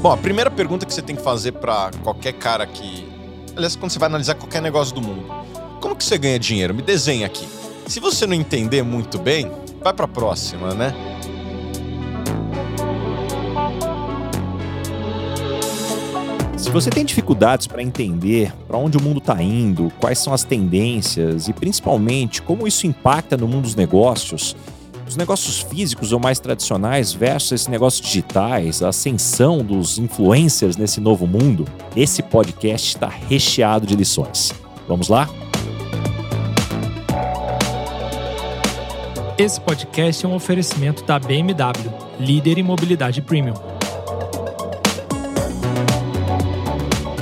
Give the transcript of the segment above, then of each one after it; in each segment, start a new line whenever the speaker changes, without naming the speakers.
Bom, a primeira pergunta que você tem que fazer para qualquer cara que. Aliás, quando você vai analisar qualquer negócio do mundo: como que você ganha dinheiro? Me desenha aqui. Se você não entender muito bem, vai para a próxima, né?
Se você tem dificuldades para entender para onde o mundo está indo, quais são as tendências e principalmente como isso impacta no mundo dos negócios, os negócios físicos ou mais tradicionais versus esses negócios digitais, a ascensão dos influencers nesse novo mundo, esse podcast está recheado de lições. Vamos lá?
Esse podcast é um oferecimento da BMW, líder em mobilidade premium.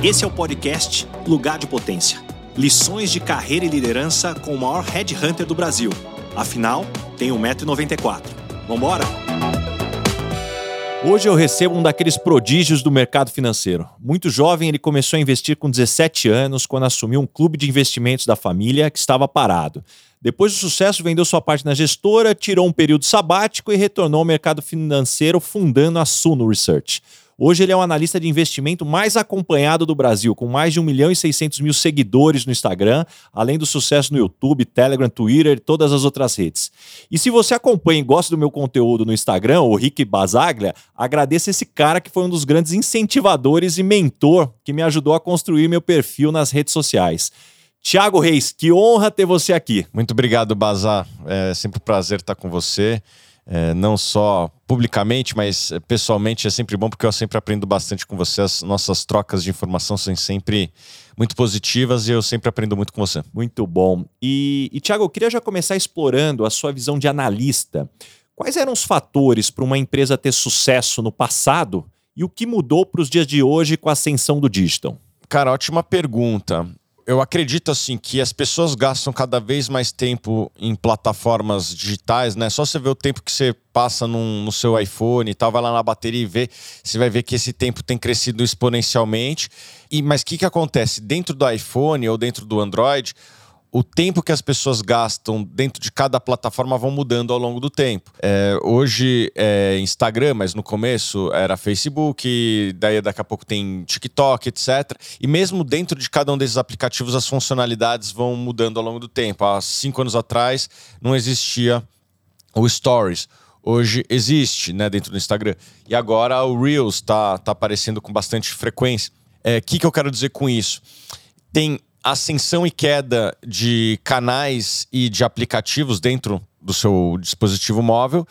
Esse é o podcast Lugar de Potência. Lições de carreira e liderança com o maior headhunter do Brasil. Afinal, tem 1,94m. Vambora? Hoje eu recebo um daqueles prodígios do mercado financeiro. Muito jovem, ele começou a investir com 17 anos quando assumiu um clube de investimentos da família que estava parado. Depois do sucesso, vendeu sua parte na gestora, tirou um período sabático e retornou ao mercado financeiro fundando a Suno Research. Hoje ele é o analista de investimento mais acompanhado do Brasil, com mais de 1 milhão e 600 mil seguidores no Instagram, além do sucesso no YouTube, Telegram, Twitter e todas as outras redes. E se você acompanha e gosta do meu conteúdo no Instagram, o Rick Basaglia, agradeço esse cara que foi um dos grandes incentivadores e mentor que me ajudou a construir meu perfil nas redes sociais. Tiago Reis, que honra ter você aqui.
Muito obrigado, Bazar. É sempre um prazer estar com você é, não só publicamente, mas é, pessoalmente é sempre bom porque eu sempre aprendo bastante com você. As nossas trocas de informação são sempre muito positivas e eu sempre aprendo muito com você.
Muito bom. E, e Tiago, eu queria já começar explorando a sua visão de analista. Quais eram os fatores para uma empresa ter sucesso no passado e o que mudou para os dias de hoje com a ascensão do digital?
Cara, ótima pergunta eu acredito assim que as pessoas gastam cada vez mais tempo em plataformas digitais, né? Só você ver o tempo que você passa num, no seu iPhone e tal, vai lá na bateria e vê, você vai ver que esse tempo tem crescido exponencialmente. E mas o que, que acontece dentro do iPhone ou dentro do Android? O tempo que as pessoas gastam dentro de cada plataforma vão mudando ao longo do tempo. É, hoje é Instagram, mas no começo era Facebook, daí daqui a pouco tem TikTok, etc. E mesmo dentro de cada um desses aplicativos, as funcionalidades vão mudando ao longo do tempo. Há cinco anos atrás não existia o Stories. Hoje existe né, dentro do Instagram. E agora o Reels está tá aparecendo com bastante frequência. O é, que, que eu quero dizer com isso? Tem ascensão e queda de canais e de aplicativos dentro do seu dispositivo móvel.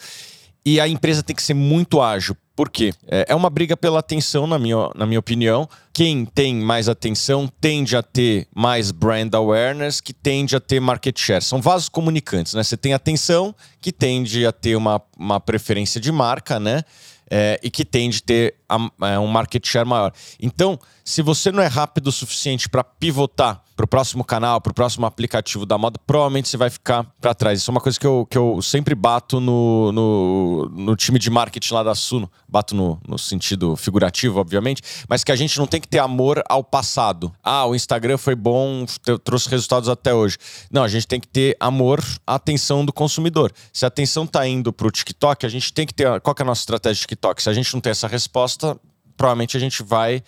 E a empresa tem que ser muito ágil. Por quê? É, é uma briga pela atenção, na minha, na minha opinião. Quem tem mais atenção tende a ter mais brand awareness, que tende a ter market share. São vasos comunicantes, né? Você tem atenção, que tende a ter uma, uma preferência de marca, né? É, e que tende a ter a, é, um market share maior. Então, se você não é rápido o suficiente para pivotar para o próximo canal, para o próximo aplicativo da moda, provavelmente você vai ficar para trás. Isso é uma coisa que eu, que eu sempre bato no, no, no time de marketing lá da Suno. Bato no, no sentido figurativo, obviamente, mas que a gente não tem que ter amor ao passado. Ah, o Instagram foi bom, trouxe resultados até hoje. Não, a gente tem que ter amor à atenção do consumidor. Se a atenção está indo para o TikTok, a gente tem que ter. Qual que é a nossa estratégia de TikTok? Se a gente não tem essa resposta, provavelmente a gente vai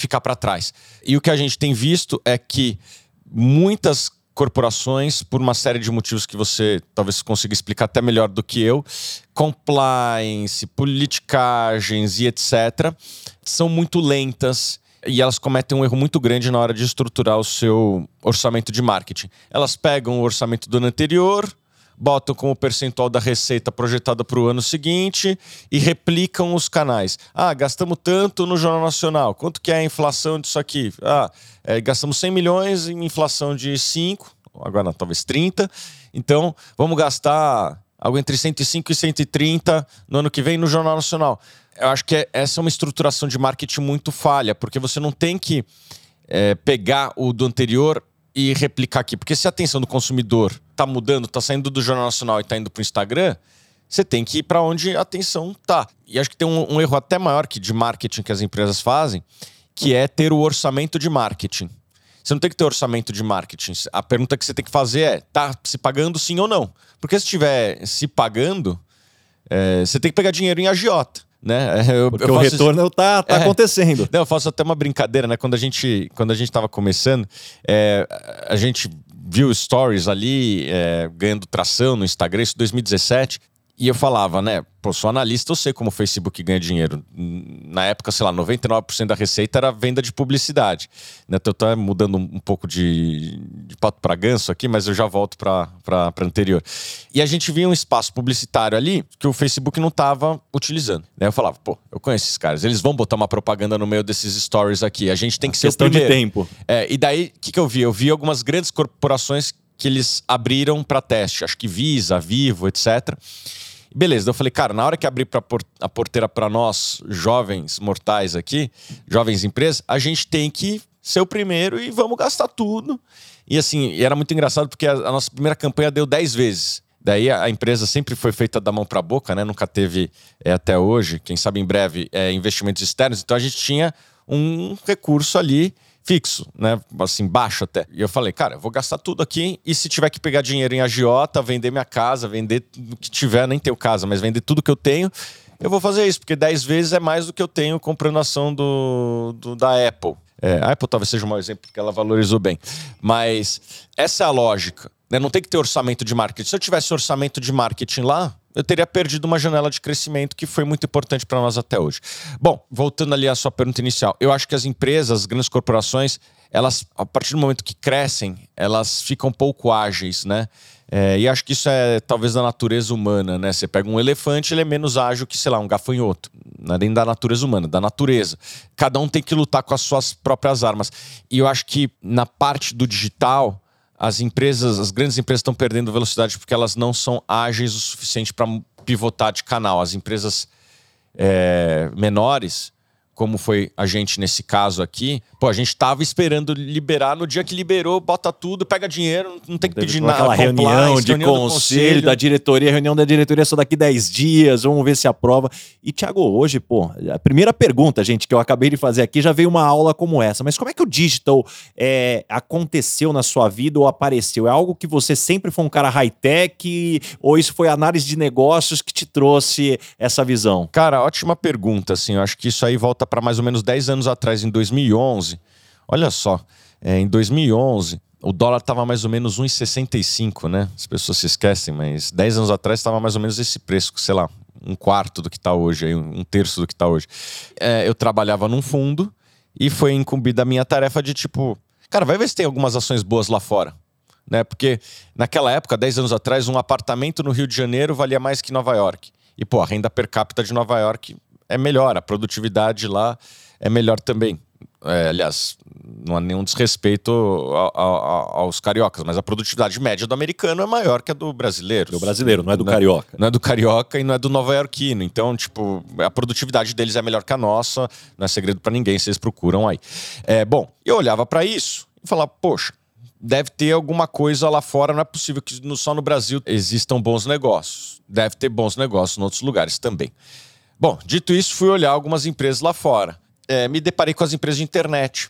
ficar para trás. E o que a gente tem visto é que muitas corporações, por uma série de motivos que você talvez consiga explicar até melhor do que eu, compliance, politicagens e etc., são muito lentas e elas cometem um erro muito grande na hora de estruturar o seu orçamento de marketing. Elas pegam o orçamento do ano anterior, botam como percentual da receita projetada para o ano seguinte e replicam os canais. Ah, gastamos tanto no Jornal Nacional. Quanto que é a inflação disso aqui? Ah, é, gastamos 100 milhões em inflação de 5, agora não, talvez 30. Então, vamos gastar algo entre 105 e 130 no ano que vem no Jornal Nacional. Eu acho que é, essa é uma estruturação de marketing muito falha, porque você não tem que é, pegar o do anterior e replicar aqui. Porque se a atenção do consumidor está mudando, está saindo do Jornal Nacional e está indo para o Instagram, você tem que ir para onde a atenção tá. E acho que tem um, um, erro até maior que de marketing que as empresas fazem, que é ter o orçamento de marketing. Você não tem que ter orçamento de marketing. A pergunta que você tem que fazer é: tá se pagando sim ou não? Porque se estiver se pagando, é, você tem que pegar dinheiro em agiota. né?
Eu, Porque eu o retorno isso... tá, tá é. acontecendo.
Não, eu faço até uma brincadeira, né? Quando a gente, quando a gente tava começando, é, a gente viu stories ali é, ganhando tração no Instagram, isso em 2017. E eu falava, né? Pô, sou analista, eu sei como o Facebook ganha dinheiro. Na época, sei lá, 99% da receita era venda de publicidade. Né? Então, eu tô mudando um pouco de, de pato para ganso aqui, mas eu já volto para anterior. E a gente via um espaço publicitário ali que o Facebook não estava utilizando. Né? Eu falava, pô, eu conheço esses caras, eles vão botar uma propaganda no meio desses stories aqui. A gente tem que ser
o primeiro. de tempo.
É, e daí, o que, que eu vi? Eu vi algumas grandes corporações que eles abriram para teste. Acho que Visa, Vivo, etc. Beleza, eu falei, cara, na hora que abrir por a porteira para nós, jovens mortais aqui, jovens empresas, a gente tem que ser o primeiro e vamos gastar tudo. E assim, era muito engraçado porque a, a nossa primeira campanha deu 10 vezes. Daí a, empresa sempre foi feita da mão para a boca, né? Nunca teve é, até hoje, quem sabe em breve, é, investimentos externos. Então a gente tinha um recurso ali fixo, né? Assim, baixo até. E eu falei, cara, eu vou gastar tudo aqui e se tiver que pegar dinheiro em agiota, vender minha casa, vender o que tiver, nem tenho casa, mas vender tudo que eu tenho, eu vou fazer isso, porque 10 vezes é mais do que eu tenho comprando ação do, do da Apple. É, a Apple talvez seja um mau exemplo, porque ela valorizou bem. Mas essa é a lógica. Né? Não tem que ter orçamento de marketing. Se eu tivesse orçamento de marketing lá, eu teria perdido uma janela de crescimento que foi muito importante para nós até hoje. Bom, voltando ali à sua pergunta inicial, eu acho que as empresas, as grandes corporações, elas, a partir do momento que crescem, elas ficam pouco ágeis, né? É, e acho que isso é talvez da natureza humana, né? Você pega um elefante, ele é menos ágil que, sei lá, um gafanhoto. Não é nem da natureza humana, da natureza. Cada um tem que lutar com as suas próprias armas. E eu acho que na parte do digital, as empresas, as grandes empresas estão perdendo velocidade porque elas não são ágeis o suficiente para pivotar de canal. As empresas é, menores como foi a gente nesse caso aqui, pô, a gente tava esperando liberar, no dia que liberou, bota tudo, pega dinheiro, não tem que pedir nada.
Aquela reunião de reunião conselho, conselho, da diretoria, reunião da diretoria só daqui 10 dias, vamos ver se aprova. E, Thiago, hoje, pô, a primeira pergunta, gente, que eu acabei de fazer aqui, já veio uma aula como essa, mas como é que o digital é, aconteceu na sua vida ou apareceu? É algo que você sempre foi um cara high-tech ou isso foi análise de negócios que te trouxe essa visão?
Cara, ótima pergunta, assim, eu acho que isso aí volta para mais ou menos 10 anos atrás, em 2011. Olha só, é, em 2011, o dólar estava mais ou menos 1,65, né? As pessoas se esquecem, mas 10 anos atrás estava mais ou menos esse preço, sei lá, um quarto do que está hoje, um terço do que está hoje. É, eu trabalhava num fundo e foi incumbida a minha tarefa de tipo, cara, vai ver se tem algumas ações boas lá fora. Né? Porque naquela época, 10 anos atrás, um apartamento no Rio de Janeiro valia mais que Nova York. E, pô, a renda per capita de Nova York é melhor, a produtividade lá é melhor também. É, aliás, não há nenhum desrespeito aos cariocas, mas a produtividade média do americano é maior que a do brasileiro.
Do brasileiro, não é do não é- carioca.
Não é do carioca e não é do nova-iorquino. Então, tipo, a produtividade deles é melhor que a nossa, não é segredo para ninguém, vocês procuram aí. É, bom, eu olhava para isso e falava, poxa, deve ter alguma coisa lá fora, não é possível que só no Brasil existam bons negócios. Deve ter bons negócios em outros lugares também. Bom, dito isso, fui olhar algumas empresas lá fora. É, me deparei com as empresas de internet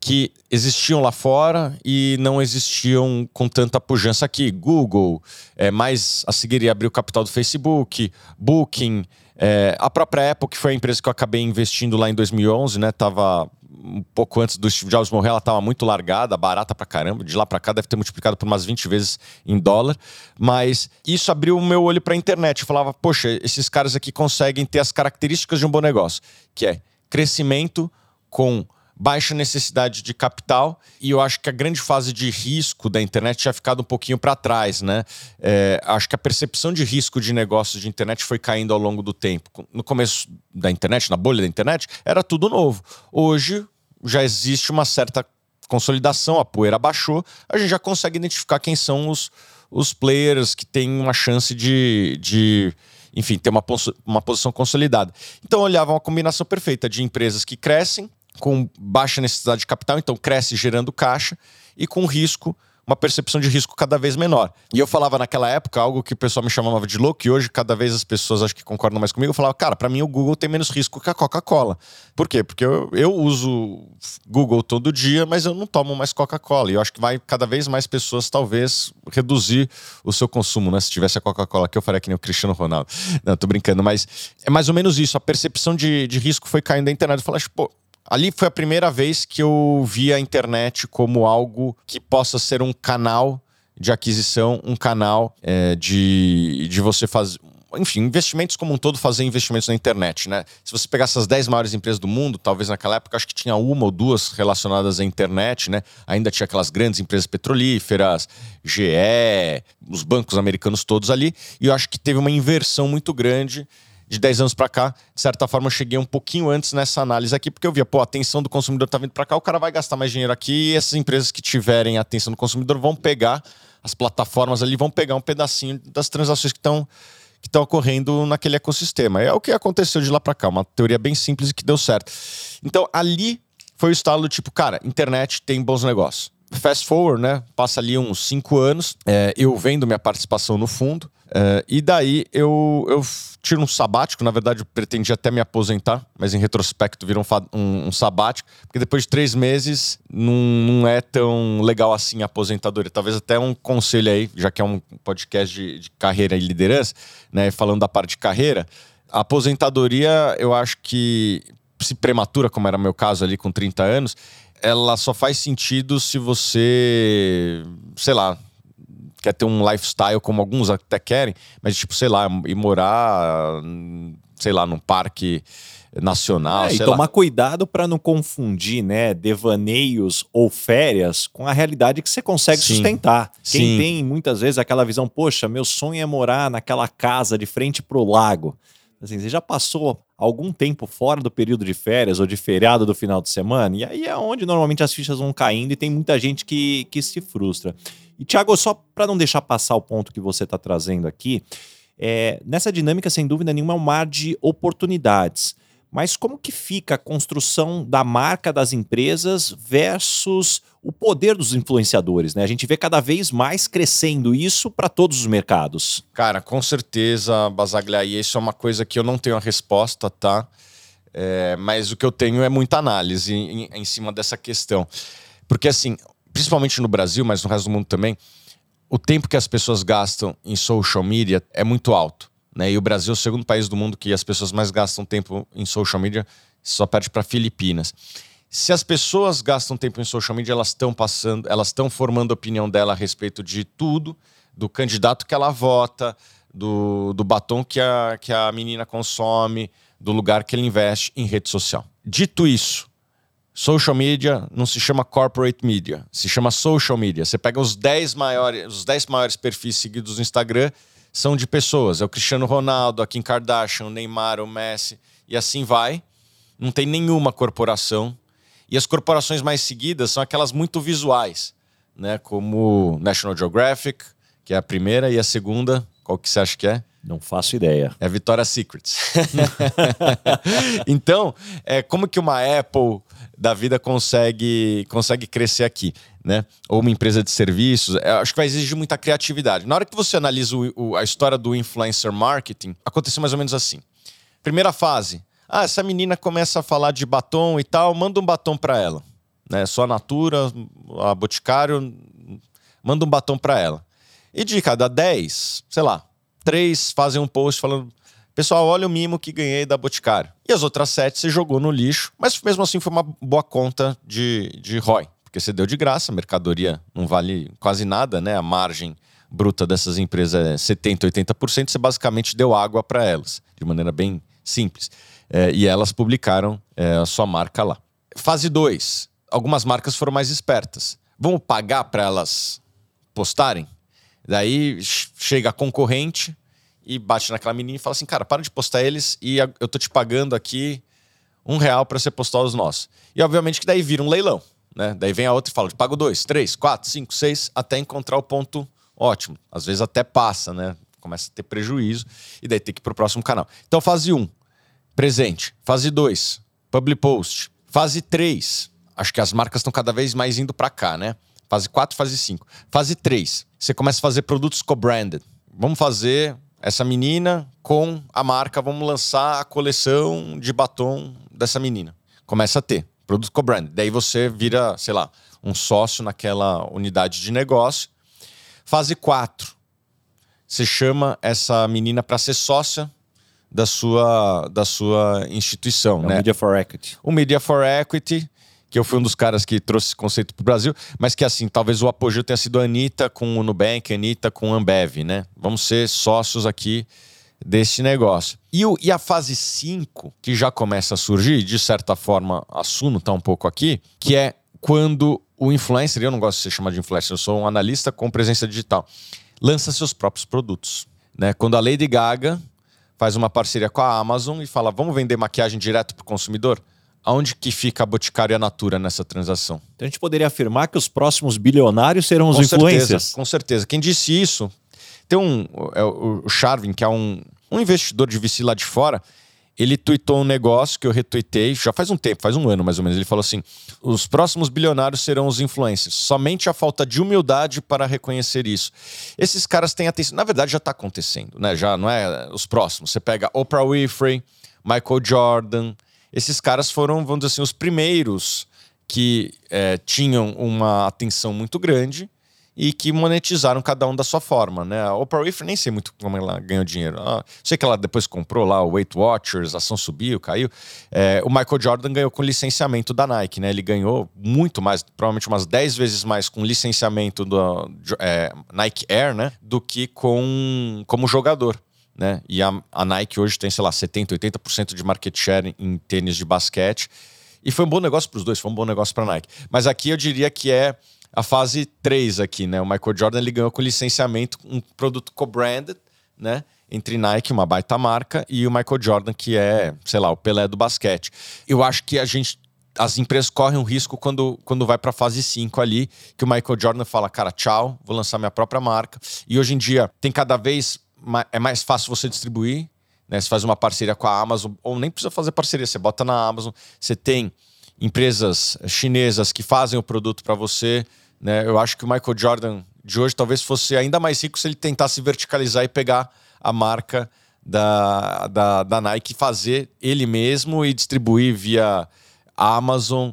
que existiam lá fora e não existiam com tanta pujança aqui. Google, é, mais a seguir abrir o capital do Facebook, Booking, é, a própria Apple, que foi a empresa que eu acabei investindo lá em 2011, né? Tava um pouco antes do Steve Jobs morrer, ela estava muito largada, barata pra caramba. De lá para cá deve ter multiplicado por umas 20 vezes em dólar. Mas isso abriu o meu olho para a internet. Eu falava, poxa, esses caras aqui conseguem ter as características de um bom negócio, que é crescimento com baixa necessidade de capital e eu acho que a grande fase de risco da internet tinha ficado um pouquinho para trás, né? É, acho que a percepção de risco de negócios de internet foi caindo ao longo do tempo. No começo da internet, na bolha da internet, era tudo novo. Hoje já existe uma certa consolidação, a poeira baixou, a gente já consegue identificar quem são os, os players que têm uma chance de, de enfim, ter uma, uma posição consolidada. Então, eu olhava uma combinação perfeita de empresas que crescem, com baixa necessidade de capital, então cresce gerando caixa, e com risco, uma percepção de risco cada vez menor. E eu falava naquela época algo que o pessoal me chamava de louco, e hoje cada vez as pessoas acho que concordam mais comigo. Eu falava, cara, para mim o Google tem menos risco que a Coca-Cola. Por quê? Porque eu, eu uso Google todo dia, mas eu não tomo mais Coca-Cola. E eu acho que vai cada vez mais pessoas talvez reduzir o seu consumo, né? Se tivesse a Coca-Cola aqui, eu faria que nem o Cristiano Ronaldo. Não, tô brincando, mas é mais ou menos isso. A percepção de, de risco foi caindo da internet. Eu falei, pô, Ali foi a primeira vez que eu vi a internet como algo que possa ser um canal de aquisição, um canal é, de, de você fazer. Enfim, investimentos como um todo, fazer investimentos na internet, né? Se você pegar essas 10 maiores empresas do mundo, talvez naquela época, acho que tinha uma ou duas relacionadas à internet, né? Ainda tinha aquelas grandes empresas petrolíferas, GE, os bancos americanos todos ali, e eu acho que teve uma inversão muito grande de 10 anos para cá, de certa forma, eu cheguei um pouquinho antes nessa análise aqui, porque eu via, pô, a atenção do consumidor tá vindo para cá, o cara vai gastar mais dinheiro aqui e essas empresas que tiverem a atenção do consumidor vão pegar, as plataformas ali vão pegar um pedacinho das transações que estão que estão ocorrendo naquele ecossistema. É o que aconteceu de lá para cá, uma teoria bem simples e que deu certo. Então, ali foi o estalo do tipo, cara, internet tem bons negócios. Fast forward, né? Passa ali uns cinco anos, é, eu vendo minha participação no fundo, Uh, e daí eu, eu tiro um sabático, na verdade eu pretendia até me aposentar, mas em retrospecto virou um, um, um sabático, porque depois de três meses não, não, é tão legal assim a aposentadoria. Talvez até um conselho aí, já que é um podcast de, de carreira e liderança, né, falando da parte de carreira, a aposentadoria eu acho que, se prematura, como era meu caso ali com 30 anos, ela só faz sentido se você, sei lá, quer ter um lifestyle como alguns até querem, mas tipo, sei lá, ir morar, sei lá, num parque nacional.
É, e tomar lá. cuidado para não confundir, né, devaneios ou férias com a realidade que você consegue Sim. sustentar. Quem Sim. tem muitas vezes aquela visão, poxa, meu sonho é morar naquela casa de frente pro lago. Assim, você já passou algum tempo fora do período de férias ou de feriado do final de semana? E aí é onde normalmente as fichas vão caindo e tem muita gente que, que se frustra. E, Tiago, só para não deixar passar o ponto que você está trazendo aqui, é, nessa dinâmica, sem dúvida nenhuma, é um mar de oportunidades. Mas como que fica a construção da marca das empresas versus o poder dos influenciadores? Né? A gente vê cada vez mais crescendo isso para todos os mercados.
Cara, com certeza, Basaglia, e isso é uma coisa que eu não tenho a resposta, tá? É, mas o que eu tenho é muita análise em, em cima dessa questão. Porque, assim, principalmente no Brasil, mas no resto do mundo também, o tempo que as pessoas gastam em social media é muito alto. Né? E o Brasil é o segundo país do mundo que as pessoas mais gastam tempo em social media, só perde para Filipinas. Se as pessoas gastam tempo em social media, elas estão passando, elas estão formando a opinião dela a respeito de tudo, do candidato que ela vota, do, do batom que a, que a menina consome, do lugar que ele investe em rede social. Dito isso, Social media não se chama corporate media, se chama social media. Você pega os 10 maiores, os 10 maiores perfis seguidos no Instagram, são de pessoas. É o Cristiano Ronaldo, a Kim Kardashian, o Neymar, o Messi, e assim vai. Não tem nenhuma corporação. E as corporações mais seguidas são aquelas muito visuais, né? Como National Geographic, que é a primeira, e a segunda, qual que você acha que é?
Não faço ideia.
É Victoria's Secrets. então, é, como que uma Apple da vida consegue, consegue crescer aqui, né? Ou uma empresa de serviços, é, acho que vai exigir muita criatividade. Na hora que você analisa o, o, a história do influencer marketing, aconteceu mais ou menos assim. Primeira fase, ah, essa menina começa a falar de batom e tal, manda um batom para ela, né? Só a Natura, a Boticário, manda um batom para ela. E de cada 10, sei lá, três fazem um post falando Pessoal, olha o mimo que ganhei da Boticário. E as outras sete você jogou no lixo, mas mesmo assim foi uma boa conta de, de ROI, porque você deu de graça, a mercadoria não vale quase nada, né? A margem bruta dessas empresas é 70%, 80%, você basicamente deu água para elas, de maneira bem simples. É, e elas publicaram é, a sua marca lá. Fase 2. Algumas marcas foram mais espertas. Vamos pagar para elas postarem? Daí chega a concorrente, e bate naquela menina e fala assim: cara, para de postar eles e eu tô te pagando aqui um real para você postar os nossos. E obviamente que daí vira um leilão, né? Daí vem a outra e fala: pago dois, três, quatro, cinco, seis, até encontrar o ponto ótimo. Às vezes até passa, né? Começa a ter prejuízo e daí tem que ir pro próximo canal. Então, fase 1, um, presente. Fase 2, public post. Fase 3, acho que as marcas estão cada vez mais indo para cá, né? Fase 4, fase 5. Fase 3, você começa a fazer produtos co-branded. Vamos fazer essa menina com a marca, vamos lançar a coleção de batom dessa menina. Começa a ter produto co-branded. Daí você vira, sei lá, um sócio naquela unidade de negócio. Fase 4, você chama essa menina para ser sócia da sua, da sua instituição.
É o
né?
Media for Equity.
o Media for Equity, que eu fui um dos caras que trouxe esse conceito para o Brasil, mas que assim, talvez o apogeu tenha sido a Anitta com o Nubank, a Anitta com a Ambev, né? Vamos ser sócios aqui desse negócio. E, o, e a fase 5, que já começa a surgir, de certa forma, a Suno está um pouco aqui, que é quando o influencer, eu não gosto de ser chamado de influencer, eu sou um analista com presença digital, lança seus próprios produtos. Né? Quando a Lady Gaga faz uma parceria com a Amazon e fala, vamos vender maquiagem direto para o consumidor? Aonde que fica a Boticário e a Natura nessa transação?
Então a gente poderia afirmar que os próximos bilionários serão os
com
influencers.
certeza, com certeza. Quem disse isso, tem um, é o Charvin, que é um, um investidor de VC lá de fora, ele tweetou um negócio que eu retuitei já faz um tempo, faz um ano mais ou menos. Ele falou assim: os próximos bilionários serão os influencers. Somente a falta de humildade para reconhecer isso. Esses caras têm atenção. Na verdade, já está acontecendo, né? Já não é os próximos. Você pega Oprah Winfrey, Michael Jordan. Esses caras foram, vamos dizer assim, os primeiros que é, tinham uma atenção muito grande e que monetizaram cada um da sua forma, né? A Oprah Winfrey nem sei muito como ela ganhou dinheiro. Ah, sei que ela depois comprou lá o Weight Watchers, a ação subiu, caiu. É, o Michael Jordan ganhou com licenciamento da Nike, né? Ele ganhou muito mais, provavelmente umas 10 vezes mais com licenciamento do é, Nike Air, né? Do que com como jogador. Né? E a, a Nike hoje tem, sei lá, 70%, 80% de market share em tênis de basquete. E foi um bom negócio para os dois, foi um bom negócio para a Nike. Mas aqui eu diria que é a fase 3 aqui, né? O Michael Jordan ele ganhou com licenciamento um produto co-branded, né? Entre Nike, uma baita marca, e o Michael Jordan, que é, sei lá, o Pelé do basquete. Eu acho que a gente. As empresas correm um risco quando, quando vai para a fase 5 ali, que o Michael Jordan fala, cara, tchau, vou lançar minha própria marca. E hoje em dia tem cada vez é mais fácil você distribuir, né? Você faz uma parceria com a Amazon, ou nem precisa fazer parceria, você bota na Amazon, você tem empresas chinesas que fazem o produto para você. Né? Eu acho que o Michael Jordan de hoje talvez fosse ainda mais rico se ele tentasse verticalizar e pegar a marca da, da, da Nike, fazer ele mesmo e distribuir via Amazon,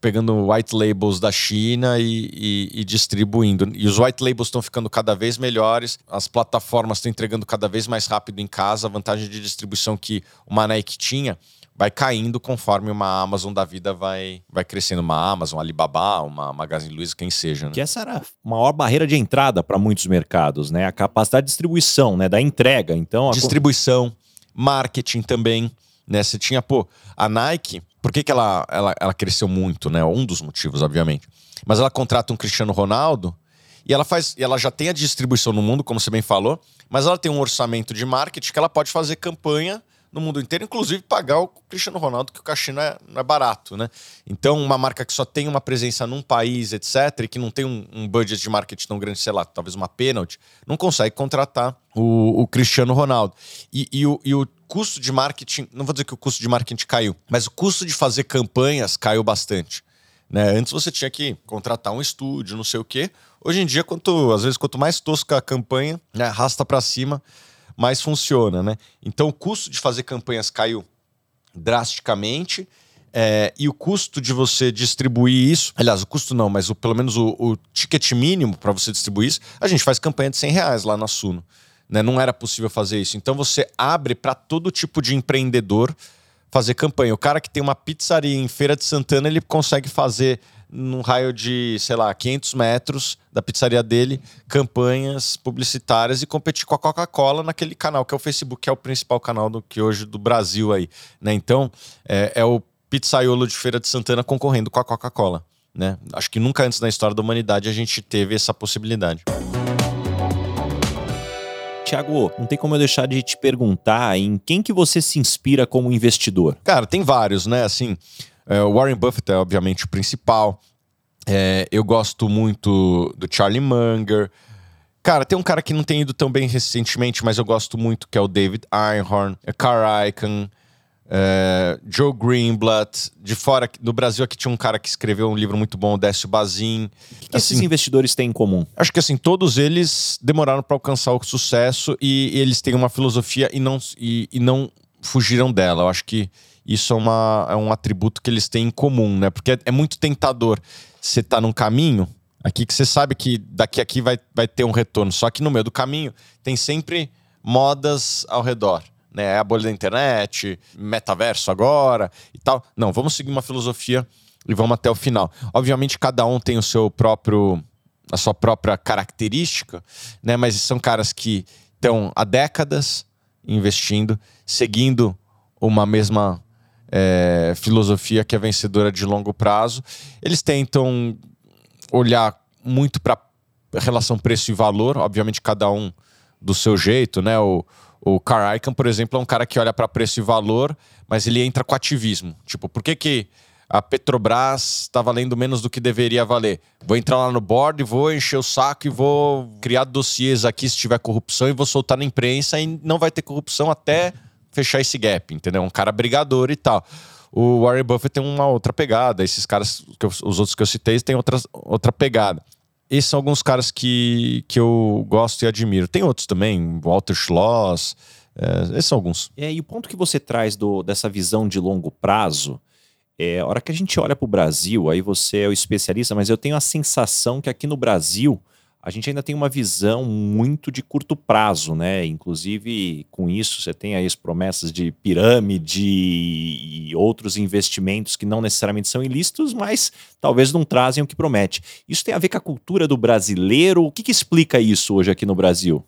pegando white labels da China e, e- e distribuindo. E os white labels estão ficando cada vez melhores, as plataformas estão entregando cada vez mais rápido em casa, a vantagem de distribuição que uma Nike tinha vai caindo conforme uma Amazon da vida vai, vai crescendo. Uma Amazon, Alibaba, uma Magazine Luiza, quem seja. Né?
Que essa era a maior barreira de entrada para muitos mercados, né? A capacidade de distribuição, né? Da entrega. Então,
distribuição, marketing também, né? Você tinha, pô, a Nike, por que, que ela, ela, ela cresceu muito, né? Um dos motivos, obviamente. Mas ela contrata um Cristiano Ronaldo e ela faz, e ela já tem a distribuição no mundo, como você bem falou, mas ela tem um orçamento de marketing que ela pode fazer campanha no mundo inteiro, inclusive pagar o Cristiano Ronaldo, que o cachê não é, não é barato, né? Então, uma marca que só tem uma presença num país, etc., e que não tem um, um budget de marketing tão grande, sei lá, talvez uma penalty, não consegue contratar o, o Cristiano Ronaldo. E, e o, e o custo de marketing, não vou dizer que o custo de marketing caiu, mas o custo de fazer campanhas caiu bastante. Né? Antes você tinha que contratar um estúdio, não sei o quê. Hoje em dia, quanto, às vezes, quanto mais tosca a campanha, né, arrasta para cima, mais funciona, né? Então o custo de fazer campanhas caiu drasticamente. é, e o custo de você distribuir isso, aliás, o custo não, mas o, pelo menos o, o ticket mínimo para você distribuir isso, a gente faz campanha de 100 reais lá na Suno. Né? Não era possível fazer isso. Então você abre para todo tipo de empreendedor fazer campanha. O cara que tem uma pizzaria em Feira de Santana, ele consegue fazer num raio de, sei lá, 500 metros da pizzaria dele, campanhas publicitárias e competir com a Coca-Cola naquele canal que é o Facebook, que é o principal canal do que hoje do Brasil aí, né? Então, é, é o pizzaiolo de Feira de Santana concorrendo com a Coca-Cola, né? Acho que nunca antes na história da humanidade a gente teve essa possibilidade.
Tiago, não tem como eu deixar de te perguntar em quem que você se inspira como investidor.
Cara, tem vários, né? Assim, é, o Warren Buffett é obviamente o principal. É, eu gosto muito do Charlie Munger. Cara, tem um cara que não tem ido tão bem recentemente, mas eu gosto muito, que é o David Einhorn, é Carl Icahn. é, Joe Greenblatt. De fora, do Brasil, aqui tinha um cara que escreveu um livro muito bom, Décio Bazin.
O que, que assim, esses investidores têm em comum?
Acho que assim, todos eles demoraram para alcançar o sucesso e, e, eles têm uma filosofia e não, e, e não fugiram dela. Eu acho que isso é, uma, é um atributo que eles têm em comum, né? Porque é, é muito tentador. Você tá num caminho aqui que você sabe que daqui a aqui vai, vai ter um retorno. Só que no meio do caminho tem sempre modas ao redor. Né? É a bolha da internet, metaverso agora e tal. Não, vamos seguir uma filosofia e vamos até o final. Obviamente, cada um tem o seu próprio a sua própria característica, né? Mas são caras que estão há décadas investindo, seguindo uma mesma é, filosofia que é vencedora de longo prazo. Eles tentam olhar muito para relação preço e valor, obviamente cada um do seu jeito, né? O, o Icahn, por exemplo, é um cara que olha para preço e valor, mas ele entra com ativismo. Tipo, por que, que a Petrobras está valendo menos do que deveria valer? Vou entrar lá no board, vou encher o saco e vou criar dossiês aqui se tiver corrupção e vou soltar na imprensa e não vai ter corrupção até fechar esse gap, entendeu? Um cara brigador e tal. O Warren Buffett tem uma outra pegada, esses caras, eu, os outros que eu citei, têm outra, outra pegada. Esses são alguns caras que, que eu gosto e admiro. Tem outros também, Walter Schloss, é, esses são alguns.
É, e o ponto que você traz do, dessa visão de longo prazo, é, a hora que a gente olha para o Brasil, aí você é o especialista, mas eu tenho a sensação que aqui no Brasil a gente ainda tem uma visão muito de curto prazo, né? Inclusive, com isso, você tem aí as promessas de pirâmide e outros investimentos que não necessariamente são ilícitos, mas talvez não trazem o que promete. Isso tem a ver com a cultura do brasileiro? O que, que explica isso hoje aqui no Brasil?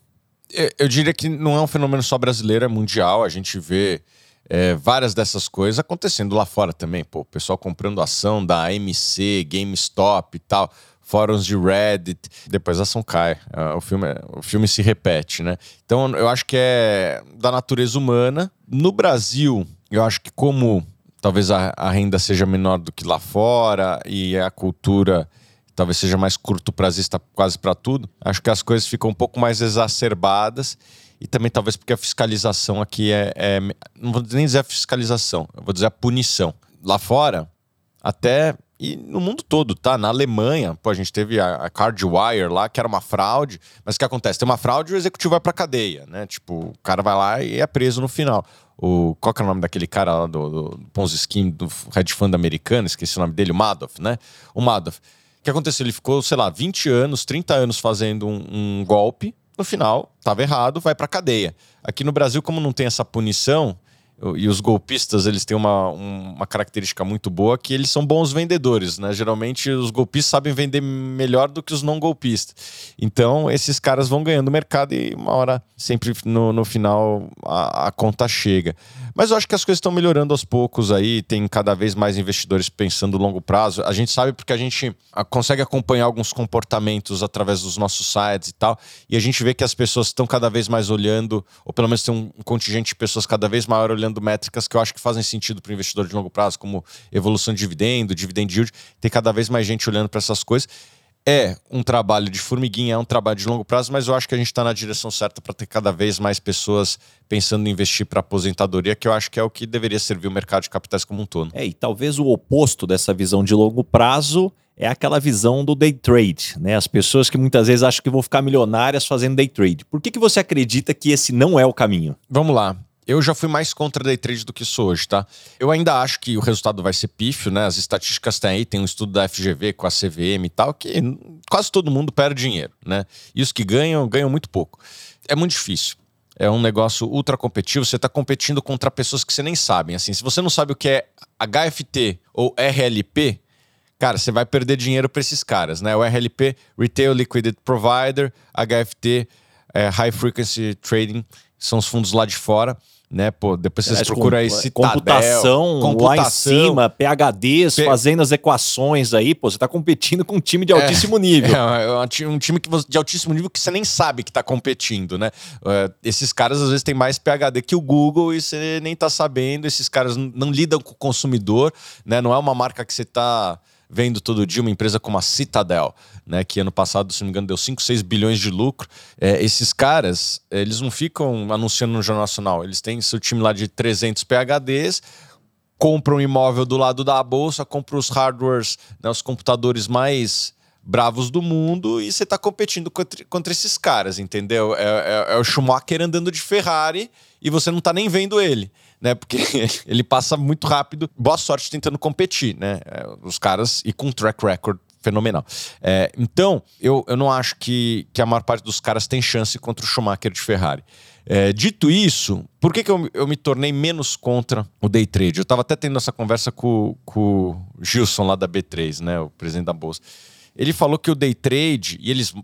Eu diria que não é um fenômeno só brasileiro, é mundial. A gente vê é, várias dessas coisas acontecendo lá fora também. Pô, o pessoal comprando ação da AMC, GameStop e tal fóruns de Reddit, depois a ação cai. É, o filme, o filme se repete, né? Então eu acho que é da natureza humana. No Brasil, eu acho que como talvez a, a renda seja menor do que lá fora e a cultura talvez seja mais curto prazista quase para tudo, acho que as coisas ficam um pouco mais exacerbadas e também talvez porque a fiscalização aqui é, é não vou nem dizer a fiscalização, eu vou dizer a punição. Lá fora, até e no mundo todo, tá? Na Alemanha, pô, a gente teve a, a Cardwire lá, que era uma fraude. Mas o que acontece? Tem uma fraude e o executivo vai pra cadeia, né? Tipo, o cara vai lá e é preso no final. O, qual que é o nome daquele cara lá do, do Ponzi Scheme, do hedge fund americano? Esqueci o nome dele, o Madoff, né? O Madoff. O que aconteceu? Ele ficou, sei lá, 20 anos, 30 anos fazendo um, um golpe. No final, tava errado, vai pra cadeia. Aqui no Brasil, como não tem essa punição, e os golpistas eles têm uma, uma característica muito boa que eles são bons vendedores, né? Geralmente os golpistas sabem vender melhor do que os não golpistas. Então esses caras vão ganhando mercado e uma hora sempre no, no final a, a conta chega. Mas eu acho que as coisas estão melhorando aos poucos aí, tem cada vez mais investidores pensando longo prazo. A gente sabe porque a gente consegue acompanhar alguns comportamentos através dos nossos sites e tal, e a gente vê que as pessoas estão cada vez mais olhando, ou pelo menos tem um contingente de pessoas cada vez maior olhando métricas que eu acho que fazem sentido para o investidor de longo prazo, como evolução de dividendo, dividend yield. Tem cada vez mais gente olhando para essas coisas é um trabalho de formiguinha, é um trabalho de longo prazo, mas eu acho que a gente está na direção certa para ter cada vez mais pessoas pensando em investir para aposentadoria, que eu acho que é o que deveria servir o mercado de capitais como um todo.
É, e talvez o oposto dessa visão de longo prazo é aquela visão do day trade, né? As pessoas que muitas vezes acham que vão ficar milionárias fazendo day trade. Por que, que você acredita que esse não é o caminho?
Vamos lá. Eu já fui mais contra day trade do que sou hoje, tá? Eu ainda acho que o resultado vai ser pífio, né? As estatísticas têm aí, tem um estudo da FGV com a CVM e tal, que quase todo mundo perde dinheiro, né? E os que ganham, ganham muito pouco. É muito difícil. É um negócio ultra competitivo, você está competindo contra pessoas que você nem sabem. Assim, se você não sabe o que é HFT ou RLP, cara, você vai perder dinheiro para esses caras, né? O RLP, Retail Liquidity Provider, HFT, é, High Frequency Trading, são os fundos lá de fora né? Pô, depois vocês é, procuram aí Citadel,
computação, computação lá em cima, PHDs, P... fazendo as equações aí, pô, você tá competindo com um time de é, altíssimo é, nível.
É, um time que você, de altíssimo nível que você nem sabe que tá competindo, né? Uh, esses caras às vezes têm mais PHD que o Google e você nem tá sabendo, esses caras não lidam com o consumidor, né? Não é uma marca que você tá vendo todo dia uma empresa como a Citadel, né, que ano passado, se não me engano, deu 5, 6 bilhões de lucro. É, esses caras, eles não ficam anunciando no Jornal Nacional, eles têm seu time lá de 300 PHDs, compram um imóvel do lado da bolsa, compram os hardwares, né, os computadores mais bravos do mundo e você está competindo contra, contra, esses caras, entendeu? É, é, é, o Schumacher andando de Ferrari e você não está nem vendo ele, né? Porque ele passa muito rápido. Boa sorte tentando competir, né? É, os caras e com track record fenomenal. É, então, eu, eu não acho que, que a maior parte dos caras tem chance contra o Schumacher de Ferrari. É, dito isso, por que, que eu, eu, me tornei menos contra o day trade? Eu estava até tendo essa conversa com, com o Gilson lá da B3, né, o presidente da Bolsa. Ele falou que o day trade, e eles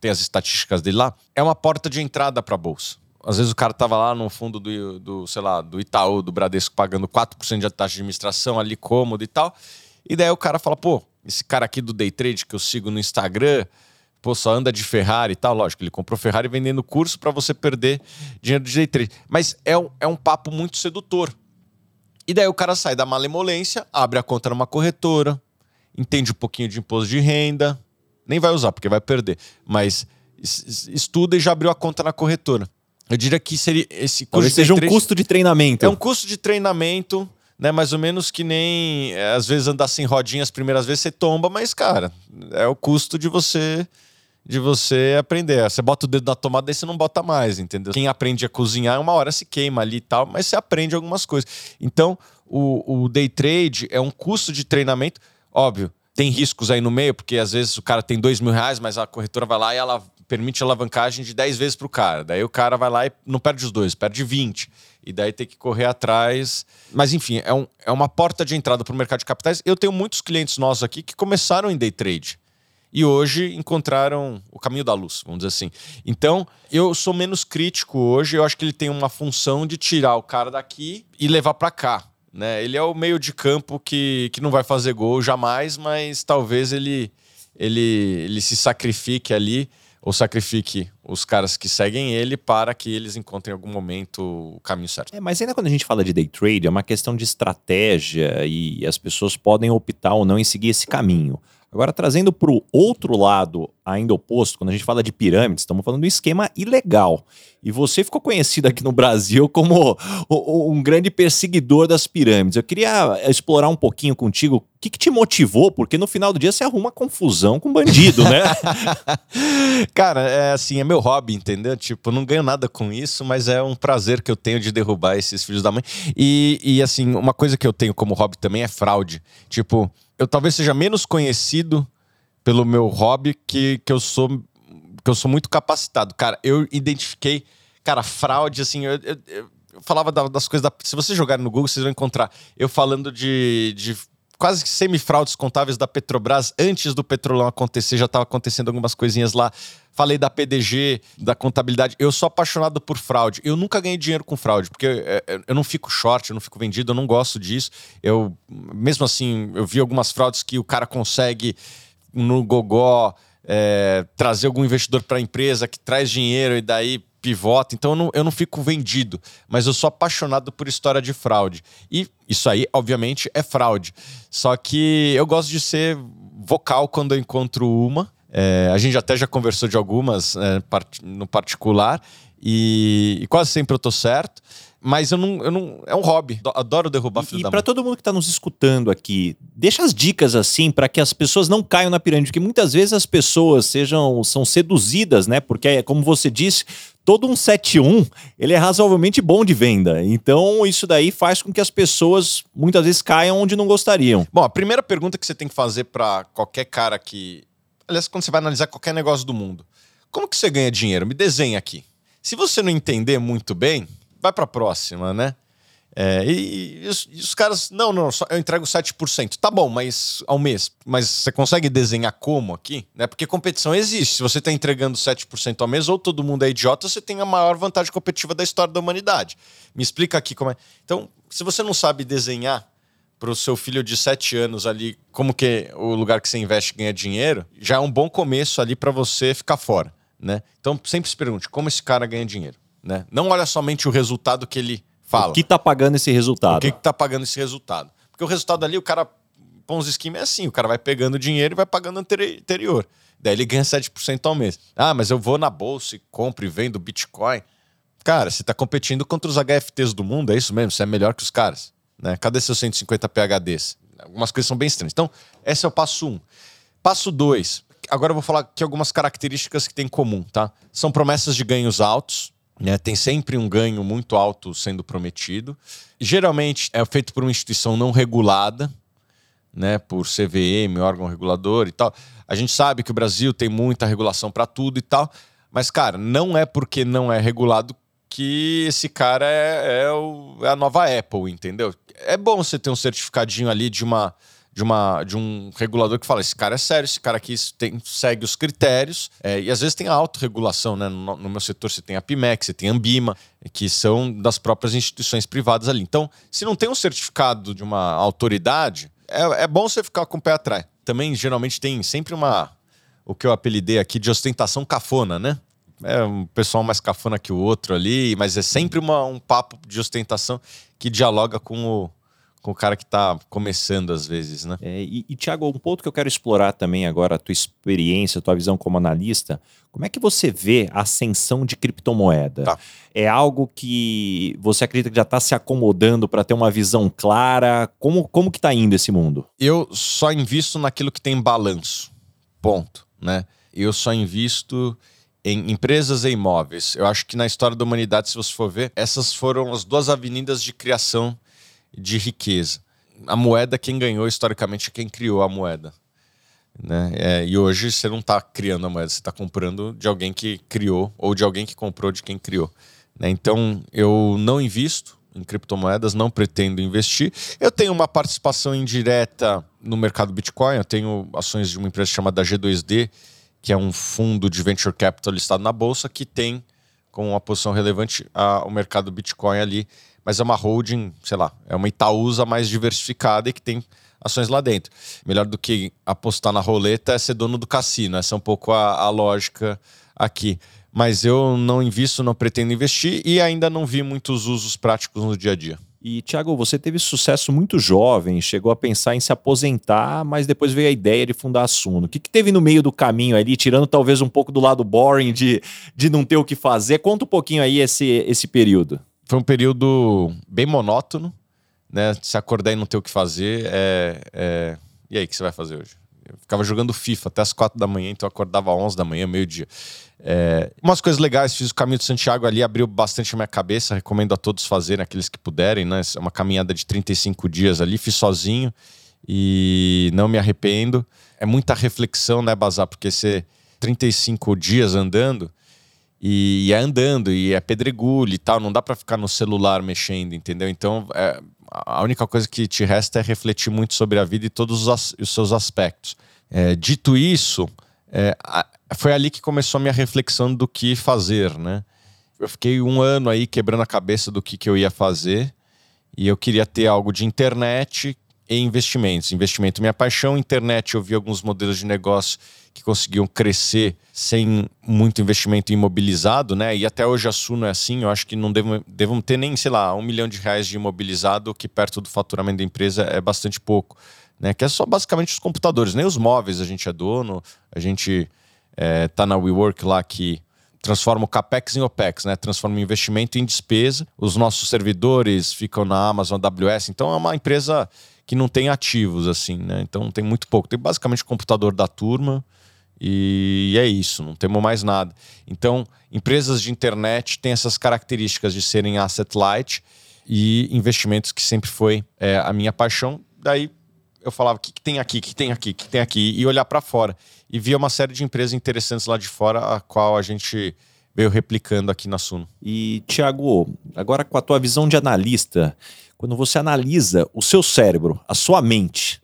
têm as estatísticas dele lá, é uma porta de entrada para a bolsa. Às vezes o cara tava lá no fundo do, do, sei lá, do Itaú, do Bradesco, pagando 4% de taxa de administração ali cômodo e tal. E daí o cara fala, pô, esse cara aqui do day trade que eu sigo no Instagram, pô, só anda de Ferrari e tal. Lógico, ele comprou Ferrari vendendo curso para você perder dinheiro de day trade. Mas é um, é um papo muito sedutor. E daí o cara sai da malemolência, abre a conta numa corretora, entende um pouquinho de imposto de renda, nem vai usar porque vai perder, mas estuda e já abriu a conta na corretora. Eu diria que seria esse
Talvez seja um custo de treinamento.
É um custo de treinamento, né? Mais ou menos que nem é, às vezes andar sem rodinha as primeiras vezes você tomba, mas cara, é o custo de você de você aprender. Você bota o dedo na tomada e você não bota mais, entendeu? Quem aprende a cozinhar, uma hora se queima ali e tal, mas você aprende algumas coisas. Então, o, o day trade é um custo de treinamento Óbvio, tem riscos aí no meio, porque às vezes o cara tem dois mil reais, mas a corretora vai lá e ela permite alavancagem de 10 vezes para o cara. Daí o cara vai lá e não perde os dois, perde 20. E daí tem que correr atrás. Mas enfim, é, um, é uma porta de entrada para o mercado de capitais. Eu tenho muitos clientes nossos aqui que começaram em day trade e hoje encontraram o caminho da luz, vamos dizer assim. Então, eu sou menos crítico hoje. Eu acho que ele tem uma função de tirar o cara daqui e levar para cá. Né? Ele é o meio de campo que, que não vai fazer gol jamais, mas talvez ele, ele, ele se sacrifique ali ou sacrifique os caras que seguem ele para que eles encontrem em algum momento o caminho certo.
É, mas ainda quando a gente fala de day trade, é uma questão de estratégia e as pessoas podem optar ou não em seguir esse caminho. Agora, trazendo para o outro lado, ainda oposto, quando a gente fala de pirâmides, estamos falando de um esquema ilegal. E você ficou conhecido aqui no Brasil como um grande perseguidor das pirâmides. Eu queria explorar um pouquinho contigo o que, que te motivou, porque no final do dia você arruma confusão com bandido, né?
Cara, é assim, é meu hobby, entendeu? Tipo, não ganho nada com isso, mas é um prazer que eu tenho de derrubar esses filhos da mãe. E, e assim, uma coisa que eu tenho como hobby também é fraude. Tipo, eu talvez seja menos conhecido pelo meu hobby que, que eu sou que eu sou muito capacitado. Cara, eu identifiquei, cara, fraude, assim, eu, eu, eu falava das coisas da. Se vocês jogarem no Google, vocês vão encontrar eu falando de, de quase semi-fraudes contáveis da Petrobras antes do petrolão acontecer, já estava acontecendo algumas coisinhas lá. Falei da PDG, da contabilidade. Eu sou apaixonado por fraude. Eu nunca ganhei dinheiro com fraude, porque é, é, eu não fico short, eu não fico vendido, eu não gosto disso. Eu, mesmo assim, eu vi algumas fraudes que o cara consegue no gogó é, trazer algum investidor para a empresa que traz dinheiro e daí pivota. Então eu não, eu não fico vendido, mas eu sou apaixonado por história de fraude. E isso aí, obviamente, é fraude. Só que eu gosto de ser vocal quando eu encontro uma. É, a gente até já conversou de algumas é, no particular e, e, quase sempre eu tô certo. Mas eu não, eu não. É um hobby. Adoro derrubar
filho e, E para todo mundo que está nos escutando aqui, deixa as dicas assim para que as pessoas não caiam na pirâmide, porque muitas vezes as pessoas sejam são seduzidas, né? Porque é como você disse, todo um 71 ele é razoavelmente bom de venda. Então isso daí faz com que as pessoas muitas vezes caiam onde não gostariam.
Bom, a primeira pergunta que você tem que fazer para qualquer cara que, aliás, quando você vai analisar qualquer negócio do mundo, como que você ganha dinheiro? Me desenha aqui. Se você não entender muito bem, vai para a próxima, né? É, e, e, os, e, os, caras, não, não, só, eu entrego 7%. Tá bom, mas ao mês. Mas você consegue desenhar como aqui? Né? Porque competição existe. Se você está entregando 7% ao mês, ou todo mundo é idiota, você tem a maior vantagem competitiva da história da humanidade. Me explica aqui como é. Então, se você não sabe desenhar para o seu filho de 7 anos ali como que o lugar que você investe ganha dinheiro, já é um bom começo ali para você ficar fora né? Então sempre se pergunte como esse cara ganha dinheiro, né? Não olha somente o resultado que ele fala.
O que está pagando esse resultado? O
que está pagando esse resultado? Porque o resultado ali, o cara Ponzi Scheme é assim, o cara vai pegando dinheiro e vai pagando anterior. Daí ele ganha 7% ao mês. Ah, mas eu vou na bolsa e compro e vendo Bitcoin. Cara, você está competindo contra os HFTs do mundo, é isso mesmo? Você é melhor que os caras. Né? Cadê seus 150 PHDs? Algumas coisas são bem estranhas. Então, esse é o passo 1. Um. Passo 2. Agora eu vou falar aqui algumas características que tem em comum, tá? São promessas de ganhos altos. Né? Tem sempre um ganho muito alto sendo prometido. Geralmente é feito por uma instituição não regulada, né? Por CVM, órgão regulador e tal. A gente sabe que o Brasil tem muita regulação para tudo e tal. Mas, cara, não é porque não é regulado que esse cara é, é, o, é, a nova Apple, entendeu? É bom você ter um certificadinho ali de uma. De, uma, de um regulador que fala: esse cara é sério, esse cara aqui tem, segue os critérios, é, e às vezes tem a autorregulação, né? No, no, meu setor você tem a PIMEC, você tem a Ambima, que são das próprias instituições privadas ali. Então, se não tem um certificado de uma autoridade, é, é bom você ficar com o pé atrás. Também, geralmente, tem sempre uma. O que eu apelidei aqui de ostentação cafona, né? é um pessoal mais cafona que o outro ali, mas é sempre uma, um papo de ostentação que dialoga com o, com o cara que está começando às vezes, né?
É, e, e Tiago, um ponto que eu quero explorar também agora, a tua experiência, a tua visão como analista, como é que você vê a ascensão de criptomoeda? Tá. É algo que você acredita que já está se acomodando para ter uma visão clara? Como, como que está indo esse mundo?
Eu só invisto naquilo que tem balanço, ponto, né? Eu só invisto em empresas e imóveis. Eu acho que na história da humanidade, se você for ver, essas foram as duas avenidas de criação de riqueza. A moeda, quem ganhou historicamente é quem criou a moeda. Né? É, e hoje você não está criando a moeda, você está comprando de alguém que criou ou de alguém que comprou de quem criou. Né? Então eu não invisto em criptomoedas, não pretendo investir. Eu tenho uma participação indireta no mercado Bitcoin, eu tenho ações de uma empresa chamada G2D, que é um fundo de venture capital listado na bolsa que tem com uma posição relevante a, o mercado Bitcoin ali, mas é uma holding, sei lá, é uma Itaúsa mais diversificada e que tem ações lá dentro. Melhor do que apostar na roleta é ser dono do cassino, essa é um pouco a, a lógica aqui. Mas eu não invisto, não pretendo investir e ainda não vi muitos usos práticos no dia a dia.
E, Thiago, você teve sucesso muito jovem, chegou a pensar em se aposentar, mas depois veio a ideia de fundar a Suno. O que, que teve no meio do caminho ali, tirando talvez um pouco do lado boring de, de não ter o que fazer? Conta um pouquinho aí esse, esse período.
Foi um período bem monótono, né? Se acordar e não ter o que fazer, é, é... e aí, o que você vai fazer hoje? Eu ficava jogando FIFA até as quatro da manhã, então eu acordava às 11 da manhã, meio-dia. É, umas coisas legais, fiz o caminho de Santiago ali, abriu bastante a minha cabeça. Recomendo a todos fazerem, aqueles que puderem, né? É uma caminhada de 35 dias ali, fiz sozinho e não me arrependo. É muita reflexão, né, Bazar? Porque você 35 dias andando e, e é andando e é pedregulho e tal, não dá para ficar no celular mexendo, entendeu? Então, é, a única coisa que te resta é refletir muito sobre a vida e todos os, os seus aspectos. É, dito isso, é, foi ali que começou a minha reflexão do que fazer, né? Eu fiquei um ano aí quebrando a cabeça do que, que eu ia fazer e eu queria ter algo de internet e investimentos. Investimento minha paixão, internet eu vi alguns modelos de negócio que conseguiam crescer sem muito investimento imobilizado, né? E até hoje a Suno é assim, eu acho que não devam, ter nem, sei lá, um milhão de reais de imobilizado, que perto do faturamento da empresa é bastante pouco. Né, que é só basicamente os computadores, nem os móveis a gente é dono, a gente é, tá na WeWork lá que transforma o CAPEX em OPEX, né? Transforma o investimento em despesa. Os nossos servidores ficam na Amazon AWS, então é uma empresa que não tem ativos, assim, né? Então tem muito pouco. Tem basicamente o computador da turma e é isso, não temos mais nada. Então, empresas de internet têm essas características de serem asset light e investimentos que sempre foi é, a minha paixão. Daí eu falava: o que, que tem aqui, o que tem aqui, o que tem aqui, e olhar para fora. E via uma série de empresas interessantes lá de fora, a qual a gente veio replicando aqui na Suno.
E, Tiago, agora com a tua visão de analista, quando você analisa o seu cérebro, a sua mente,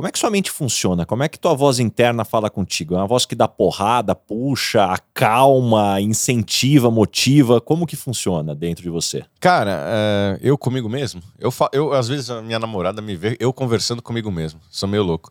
como é que sua mente funciona? Como é que tua voz interna fala contigo? É uma voz que dá porrada, puxa, acalma, incentiva, motiva? Como que funciona dentro de você?
Cara, é, eu comigo mesmo. Eu, eu às vezes a minha namorada me vê eu conversando comigo mesmo. Sou meio louco.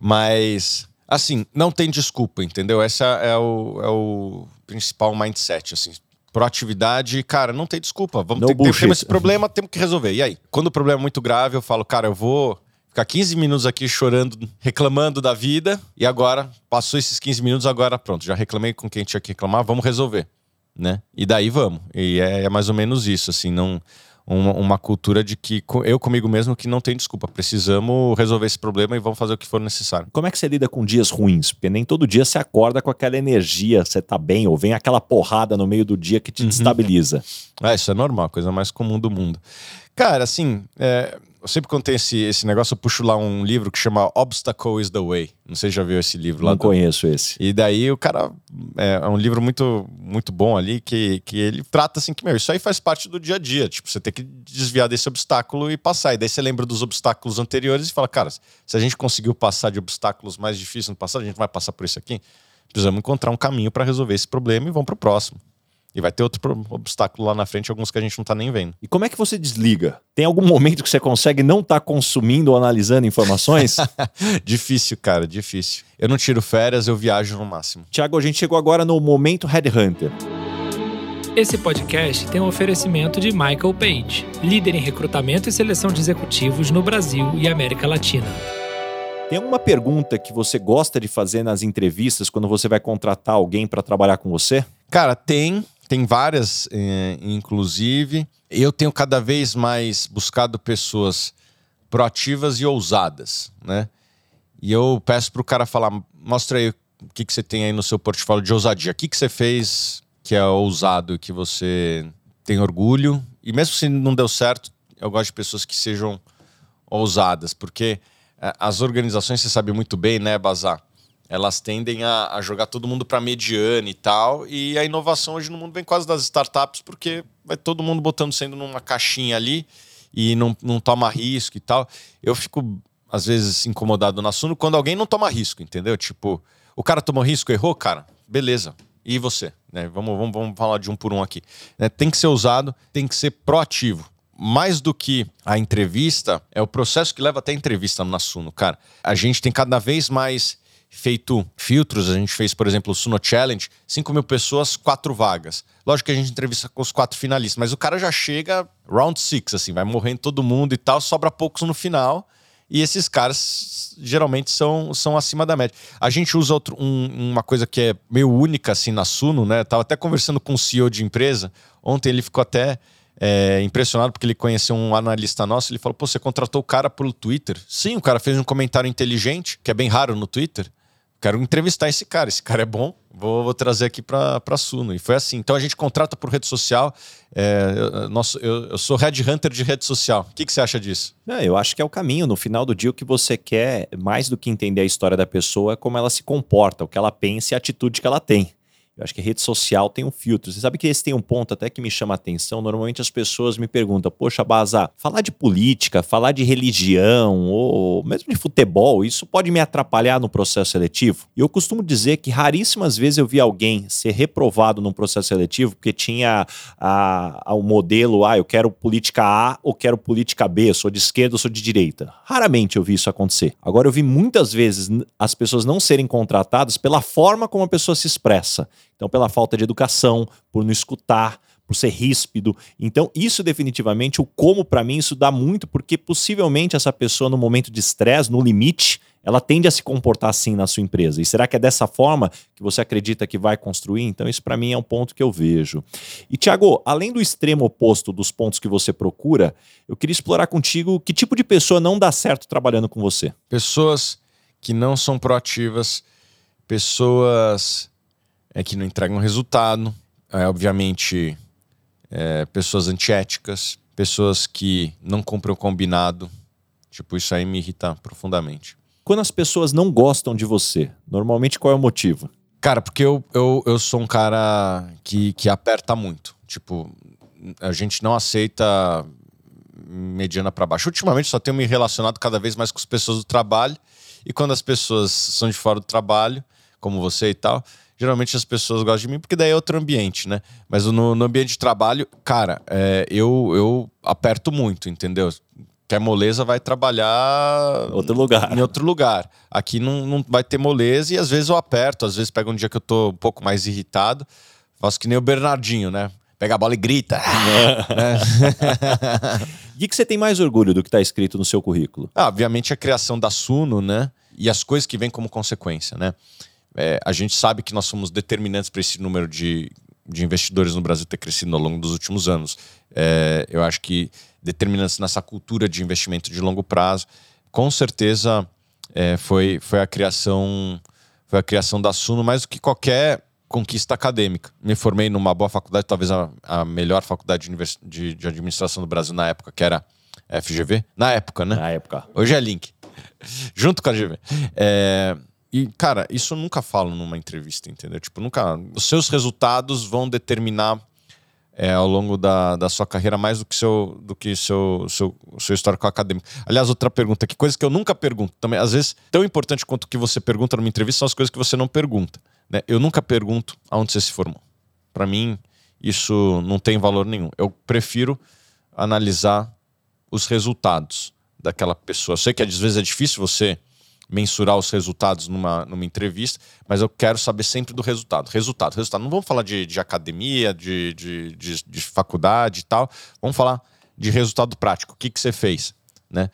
Mas assim, não tem desculpa, entendeu? Esse é o, é o principal mindset, assim proatividade, cara, não tem desculpa. Vamos ter, ter esse problema, temos que resolver. E aí? Quando o problema é muito grave, eu falo, cara, eu vou ficar 15 minutos aqui chorando, reclamando da vida, e agora, passou esses 15 minutos, agora pronto, já reclamei com quem tinha que reclamar, vamos resolver, né? E daí vamos. E é, é mais ou menos isso, assim, não uma, uma, cultura de que eu comigo mesmo que não tem desculpa. Precisamos resolver esse problema e vamos fazer o que for necessário.
Como é que você lida com dias ruins? Porque nem todo dia você acorda com aquela energia, você tá bem, ou vem aquela porrada no meio do dia que te uhum. destabiliza.
É, isso é normal, coisa mais comum do mundo. Cara, assim, é, eu sempre quando tem esse, esse negócio, eu puxo lá um livro que chama Obstacle is the Way. Não sei se já viu esse livro lá.
Não do... conheço esse.
E daí o cara. É, é, um livro muito, muito bom ali, que, que ele trata assim que, meu, isso aí faz parte do dia a dia. Tipo, você tem que desviar desse obstáculo e passar. E daí você lembra dos obstáculos anteriores e fala, cara, se a gente conseguiu passar de obstáculos mais difíceis no passado, a gente vai passar por isso aqui. Precisamos encontrar um caminho para resolver esse problema e vamos pro próximo. E vai ter outro obstáculo lá na frente, alguns que a gente não tá nem vendo.
E como é que você desliga? Tem algum momento que você consegue não estar tá consumindo ou analisando informações?
difícil, cara, difícil. Eu não tiro férias, eu viajo no máximo.
Tiago, a gente chegou agora no momento Headhunter.
Esse podcast tem um oferecimento de Michael Page, líder em recrutamento e seleção de executivos no Brasil e América Latina.
Tem alguma pergunta que você gosta de fazer nas entrevistas quando você vai contratar alguém para trabalhar com você?
Cara, tem tem várias, eh, inclusive. Eu tenho cada vez mais buscado pessoas proativas e ousadas, né? E eu peço para o cara falar, mostra aí o que, que você tem aí no seu portfólio de ousadia. O que, que você fez que é ousado que você tem orgulho? E mesmo se não deu certo, eu gosto de pessoas que sejam ousadas, porque eh, as organizações, você sabe muito bem, né, Bazar? Elas tendem a, a jogar todo mundo para mediana e tal. E a inovação hoje no mundo vem quase das startups, porque vai todo mundo botando sendo numa caixinha ali e não, não toma risco e tal. Eu fico, às vezes, incomodado no assunto quando alguém não toma risco, entendeu? Tipo, o cara tomou risco, errou, cara, beleza. E você? Né? Vamos, vamos, vamos falar de um por um aqui. Né? Tem que ser usado, tem que ser proativo mais do que a entrevista, é o processo que leva até a entrevista no Assuno, cara. A gente tem cada vez mais feito filtros. A gente fez, por exemplo, o Suno Challenge, 5 mil pessoas, quatro vagas. Lógico que a gente entrevista com os quatro finalistas, mas o cara já chega round six, assim, vai morrendo todo mundo e tal, sobra poucos no final. E esses caras geralmente são, são acima da média. A gente usa outro, um, uma coisa que é meio única assim na Suno, né? tava até conversando com o CEO de empresa. Ontem ele ficou até é, impressionado porque ele conheceu um analista nosso. Ele falou: Pô, você contratou o cara pelo Twitter? Sim, o cara fez um comentário inteligente, que é bem raro no Twitter quero entrevistar esse cara, esse cara é bom, vou, vou trazer aqui para Suno. E foi assim. Então a gente contrata por rede social. É, nosso, eu, eu sou headhunter de rede social. O que, que você acha disso?
É, eu acho que é o caminho. No final do dia, o que você quer, mais do que entender a história da pessoa, é como ela se comporta, o que ela pensa e a atitude que ela tem. Eu acho que rede social tem um filtro. Você sabe que esse tem um ponto até que me chama a atenção. Normalmente as pessoas me perguntam: Poxa, Baza, falar de política, falar de religião ou mesmo de futebol, isso pode me atrapalhar no processo seletivo? E eu costumo dizer que raríssimas vezes eu vi alguém ser reprovado num processo seletivo porque tinha a, a, o modelo: Ah, eu quero política A ou quero política B, sou de esquerda ou sou de direita. Raramente eu vi isso acontecer. Agora eu vi muitas vezes as pessoas não serem contratadas pela forma como a pessoa se expressa. Então, pela falta de educação, por não escutar, por ser ríspido. Então, isso definitivamente, o como para mim, isso dá muito, porque possivelmente essa pessoa, no momento de estresse, no limite, ela tende a se comportar assim na sua empresa. E será que é dessa forma que você acredita que vai construir? Então, isso para mim é um ponto que eu vejo. E, Tiago, além do extremo oposto dos pontos que você procura, eu queria explorar contigo que tipo de pessoa não dá certo trabalhando com você?
Pessoas que não são proativas, pessoas é que não entregam resultado, é, obviamente, é, pessoas antiéticas, pessoas que não cumprem o combinado. Tipo, isso aí me irrita profundamente.
Quando as pessoas não gostam de você, normalmente qual é o motivo?
Cara, porque eu, eu, eu sou um cara que, que aperta muito. Tipo, a gente não aceita mediana para baixo. Ultimamente só tenho me relacionado cada vez mais com as pessoas do trabalho. E quando as pessoas são de fora do trabalho, como você e tal, geralmente as pessoas gostam de mim porque daí é outro ambiente, né? Mas no, no ambiente de trabalho, cara, é, eu, eu aperto muito, entendeu? Quer moleza, vai trabalhar
outro lugar.
em outro lugar. Aqui não, não vai ter moleza e às vezes eu aperto, às vezes pega um dia que eu tô um pouco mais irritado, faço que nem o Bernardinho, né? Pega a bola e grita. né?
O que, que você tem mais orgulho do que está escrito no seu currículo?
Ah, obviamente a criação da Suno, né? E as coisas que vêm como consequência, né? É, a gente sabe que nós somos determinantes para esse número de, de investidores no Brasil ter crescido ao longo dos últimos anos. É, eu acho que determinantes nessa cultura de investimento de longo prazo, com certeza é, foi, foi a criação foi a criação da Suno mais do que qualquer conquista acadêmica. Me formei numa boa faculdade, talvez a, a melhor faculdade de, de, de, administração do Brasil na época, que era FGV. Na época, né?
Na época.
Hoje é Link. Junto com a FGV. É, e, cara, isso eu nunca falo numa entrevista, entendeu? Tipo, nunca. Os seus resultados vão determinar é, ao longo da, da sua carreira mais do que seu do que seu, seu, seu histórico acadêmico. Aliás, outra pergunta, que coisa que eu nunca pergunto também, às vezes, tão importante quanto o que você pergunta numa entrevista são as coisas que você não pergunta. Né? Eu nunca pergunto aonde você se formou. Para mim, isso não tem valor nenhum. Eu prefiro analisar os resultados daquela pessoa. Eu sei que às vezes é difícil você mensurar os resultados numa, numa entrevista, mas eu quero saber sempre do resultado. Resultado, resultado. Não vamos falar de, de academia, de, de, de, de faculdade e tal. Vamos falar de resultado prático. O que, que você fez? Né?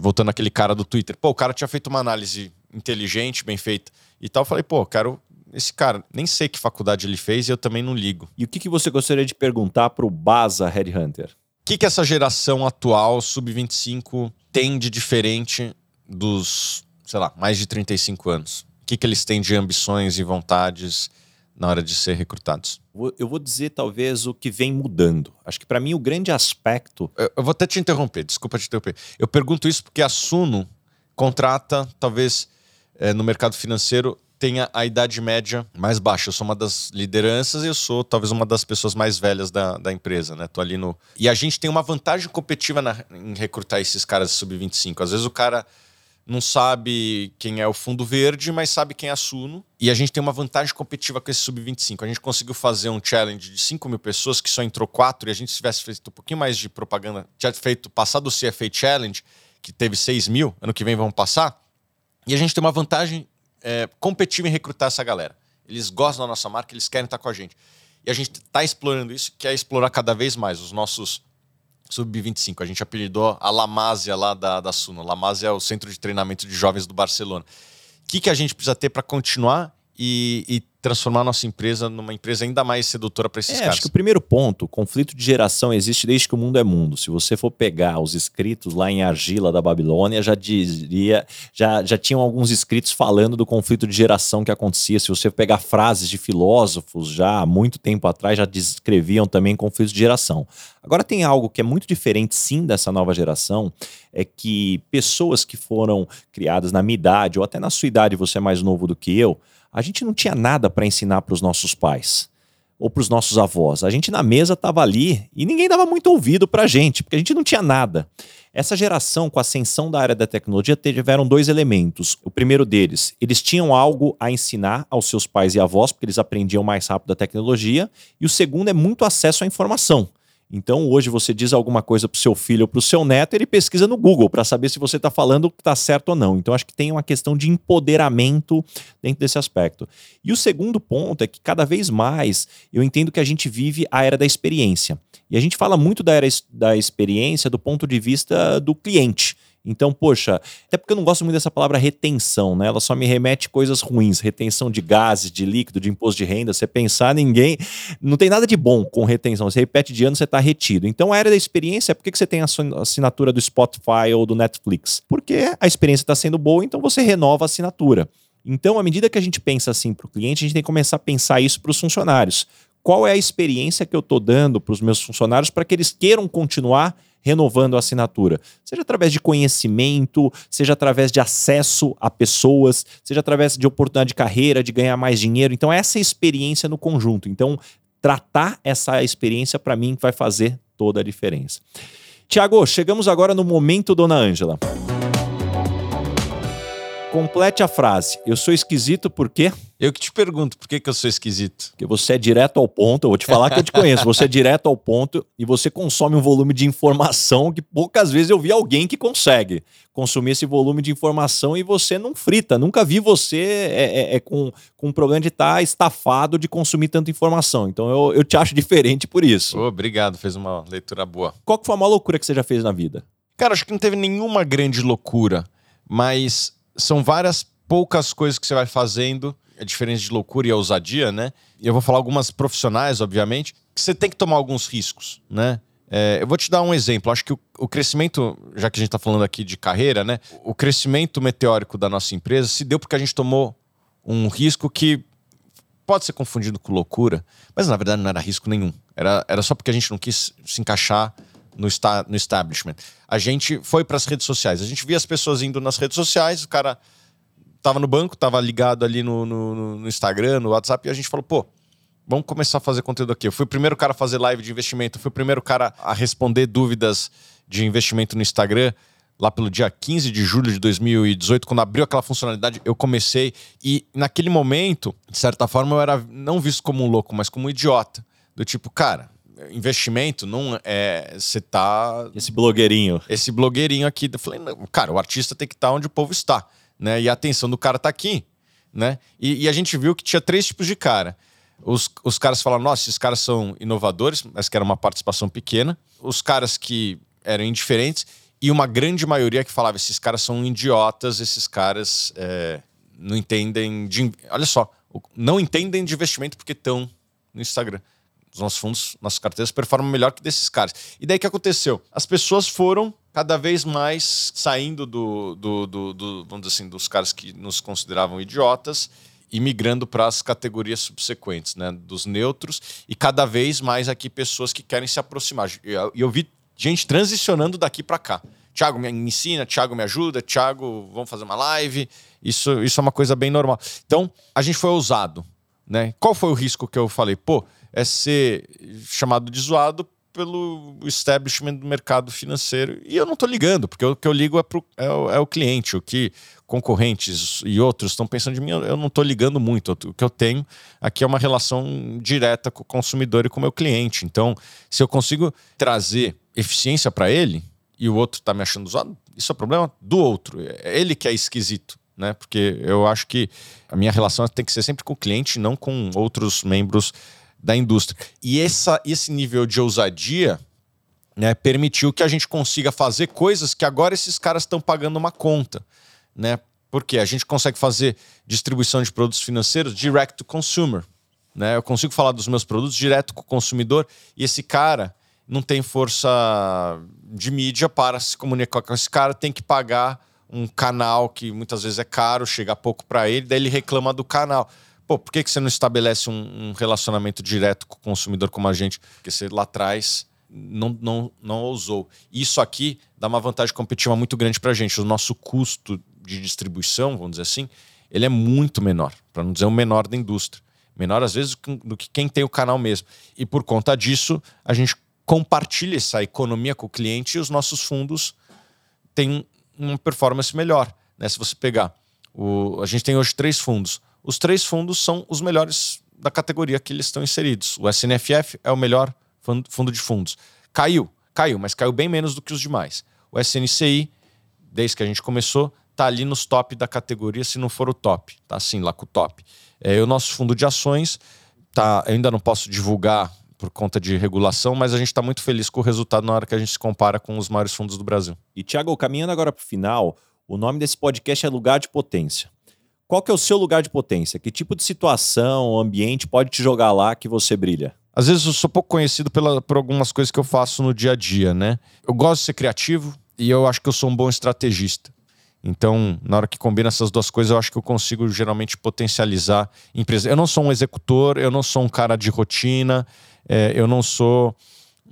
Voltando aquele cara do Twitter. Pô, o cara tinha feito uma análise inteligente, bem feita e tal. Eu falei, pô, quero esse cara, nem sei que faculdade ele fez e eu também não ligo.
E o que, que você gostaria de perguntar para o Baza Headhunter?
O que, que essa geração atual, sub-25, tem de diferente dos, sei lá, mais de 35 anos? O que, que eles têm de ambições e vontades na hora de ser recrutados?
Eu vou dizer, talvez, o que vem mudando. Acho que, para mim, o grande aspecto.
Eu, eu vou até te interromper, desculpa te interromper. Eu pergunto isso porque a Suno contrata, talvez, é, no mercado financeiro, tenha a idade média mais baixa. Eu sou uma das lideranças e eu sou talvez uma das pessoas mais velhas da, da empresa, né? Tô ali no. E a gente tem uma vantagem competitiva na, em recrutar esses caras sub-25. Às vezes o cara não sabe quem é o fundo verde, mas sabe quem é a Suno. E a gente tem uma vantagem competitiva com esse sub-25. A gente conseguiu fazer um challenge de 5 mil pessoas, que só entrou 4, e a gente tivesse feito um pouquinho mais de propaganda, tinha feito, passado o CFA Challenge, que teve 6 mil, ano que vem vamos passar. E a gente tem uma vantagem é, competitiva em recrutar essa galera. Eles gostam da nossa marca, eles querem estar com a gente. E a gente está explorando isso, quer explorar cada vez mais os nossos sub-25. A gente apelidou a Lamásia lá da, da Suno. Lamásia é o centro de treinamento de jovens do Barcelona. O que, que a gente precisa ter para continuar e, e, transformar nossa empresa numa empresa ainda mais sedutora para esses
é,
caras?
Acho que o primeiro ponto, conflito de geração existe desde que o mundo é mundo. Se você for pegar os escritos lá em Argila da Babilônia, já diria, já, já tinham alguns escritos falando do conflito de geração que acontecia. Se você pegar frases de filósofos já há muito tempo atrás, já descreviam também conflito de geração. Agora tem algo que é muito diferente sim dessa nova geração, é que pessoas que foram criadas na minha idade ou até na sua idade, você é mais novo do que eu, a gente não tinha nada para ensinar para os nossos pais ou para os nossos avós. A gente na mesa estava ali e ninguém dava muito ouvido para a gente, porque a gente não tinha nada. Essa geração, com a ascensão da área da tecnologia, tiveram dois elementos. O primeiro deles, eles tinham algo a ensinar aos seus pais e avós, porque eles aprendiam mais rápido a tecnologia. E o segundo é muito acesso à informação. Então, hoje você diz alguma coisa para o seu filho ou para o seu neto, ele pesquisa no Google para saber se você está falando o que está certo ou não. Então, acho que tem uma questão de empoderamento dentro desse aspecto. E o segundo ponto é que cada vez mais eu entendo que a gente vive a era da experiência. E a gente fala muito da era da experiência do ponto de vista do cliente. Então, poxa, até porque eu não gosto muito dessa palavra retenção, né? Ela só me remete coisas ruins, retenção de gases, de líquido, de imposto de renda. Você pensar, ninguém. Não tem nada de bom com retenção. Você repete de ano, você está retido. Então, a área da experiência por que você tem a assinatura do Spotify ou do Netflix? Porque a experiência está sendo boa, então você renova a assinatura. Então, à medida que a gente pensa assim para o cliente, a gente tem que começar a pensar isso para os funcionários. Qual é a experiência que eu estou dando para os meus funcionários para que eles queiram continuar renovando a assinatura. Seja através de conhecimento, seja através de acesso a pessoas, seja através de oportunidade de carreira, de ganhar mais dinheiro. Então, essa experiência no conjunto. Então, tratar essa experiência, para mim, vai fazer toda a diferença. Tiago, chegamos agora no momento, dona Ângela. Complete a frase. Eu sou esquisito por quê?
Eu que te pergunto, por que, que eu sou esquisito?
Porque você é direto ao ponto, eu vou te falar que eu te conheço, você é direto ao ponto e você consome um volume de informação que poucas vezes eu vi alguém que consegue consumir esse volume de informação e você não frita. Nunca vi você é, é, é com, com um problema de estar tá estafado de consumir tanta informação. Então eu, eu te acho diferente por isso.
Oh, obrigado, fez uma leitura boa.
Qual que foi a maior loucura que você já fez na vida?
Cara, acho que não teve nenhuma grande loucura, mas são várias poucas coisas que você vai fazendo a diferença de loucura e ousadia, né? E eu vou falar algumas profissionais, obviamente, que você tem que tomar alguns riscos, né? É, eu vou te dar um exemplo. Acho que o, o crescimento, já que a gente está falando aqui de carreira, né? O crescimento meteórico da nossa empresa se deu porque a gente tomou um risco que pode ser confundido com loucura, mas na verdade não era risco nenhum. Era, era só porque a gente não quis se encaixar no, esta, no establishment. A gente foi para as redes sociais. A gente via as pessoas indo nas redes sociais, o cara tava no banco, tava ligado ali no, no, no, Instagram, no WhatsApp, e a gente falou, pô, vamos começar a fazer conteúdo aqui. Eu fui o primeiro cara a fazer live de investimento, fui o primeiro cara a responder dúvidas de investimento no Instagram. Lá pelo dia 15 de julho de 2018, quando abriu aquela funcionalidade, eu comecei. E naquele momento, de certa forma, eu era não visto como um louco, mas como um idiota. Do tipo, cara, investimento não é. Você tá.
Esse blogueirinho.
Esse blogueirinho aqui. Eu falei, cara, o artista tem que estar tá onde o povo está né? E a atenção do cara tá aqui, né? E, e, a gente viu que tinha três tipos de cara. Os, os caras falaram, nossa, esses caras são inovadores, mas que era uma participação pequena. Os caras que eram indiferentes e uma grande maioria que falava, esses caras são idiotas, esses caras é, não entendem de... Olha só, não entendem de investimento porque estão no Instagram os nossos fundos, nossas carteiras performam melhor que desses caras. E daí que aconteceu? As pessoas foram cada vez mais saindo do, do, do, do vamos assim, dos caras que nos consideravam idiotas e migrando para as categorias subsequentes, né, dos neutros e cada vez mais aqui pessoas que querem se aproximar. E eu, eu, vi gente transicionando daqui para cá. Tiago me ensina, Tiago me ajuda, Tiago, vamos fazer uma live. Isso, isso é uma coisa bem normal. Então, a gente foi ousado, né? Qual foi o risco que eu falei? Pô, é ser chamado de zoado pelo establishment do mercado financeiro. E eu não estou ligando, porque o que eu ligo é, pro, é, o, é o cliente. O que concorrentes e outros estão pensando de mim, eu não estou ligando muito. O que eu tenho aqui é uma relação direta com o consumidor e com o meu cliente. Então, se eu consigo trazer eficiência para ele e o outro está me achando zoado, isso é problema do outro. É ele que é esquisito. Né? Porque eu acho que a minha relação tem que ser sempre com o cliente, não com outros membros da indústria. E essa, esse nível de ousadia né, permitiu que a gente consiga fazer coisas que agora esses caras estão pagando uma conta. Né? Porque a gente consegue fazer distribuição de produtos financeiros direct to consumer. Né? Eu consigo falar dos meus produtos direto com o consumidor e esse cara não tem força de mídia para se comunicar com esse cara, tem que pagar um canal que muitas vezes é caro, chega pouco para ele, daí ele reclama do canal. Pô, por que, que você não estabelece um, um relacionamento direto com o consumidor como a gente? Porque você lá atrás não, não, não ousou. Isso aqui dá uma vantagem competitiva muito grande para a gente. O nosso custo de distribuição, vamos dizer assim, ele é muito menor, para não dizer o menor da indústria. Menor, às vezes, do que quem tem o canal mesmo. E por conta disso, a gente compartilha essa economia com o cliente e os nossos fundos têm uma performance melhor. Né? Se você pegar, o, a gente tem hoje três fundos. Os três fundos são os melhores da categoria que eles estão inseridos. O SNFF é o melhor fundo de fundos. Caiu, caiu, mas caiu bem menos do que os demais. O SNCI, desde que a gente começou, está ali nos top da categoria, se não for o top. Está assim lá com o top. É, o nosso fundo de ações, tá, ainda não posso divulgar por conta de regulação, mas a gente está muito feliz com o resultado na hora que a gente se compara com os maiores fundos do Brasil.
E, Tiago, caminhando agora para o final, o nome desse podcast é Lugar de Potência. Qual que é o seu lugar de potência? Que tipo de situação, ambiente pode te jogar lá que você brilha?
Às vezes eu sou pouco conhecido pela, por algumas coisas que eu faço no dia a dia, né? Eu gosto de ser criativo e eu acho que eu sou um bom estrategista. Então, na hora que combina essas duas coisas, eu acho que eu consigo geralmente potencializar empresas. Eu não sou um executor, eu não sou um cara de rotina, é, eu não sou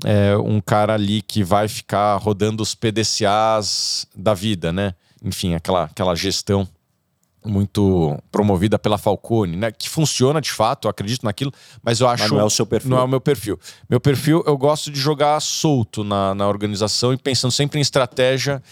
é, um cara ali que vai ficar rodando os PDCAs da vida, né? Enfim, aquela, aquela gestão muito promovida pela Falcone, né? Que funciona de fato, eu acredito naquilo, mas eu acho. Mas
não é o seu perfil.
Não é o meu perfil. Meu perfil, eu gosto de jogar solto na, na organização e pensando sempre em estratégia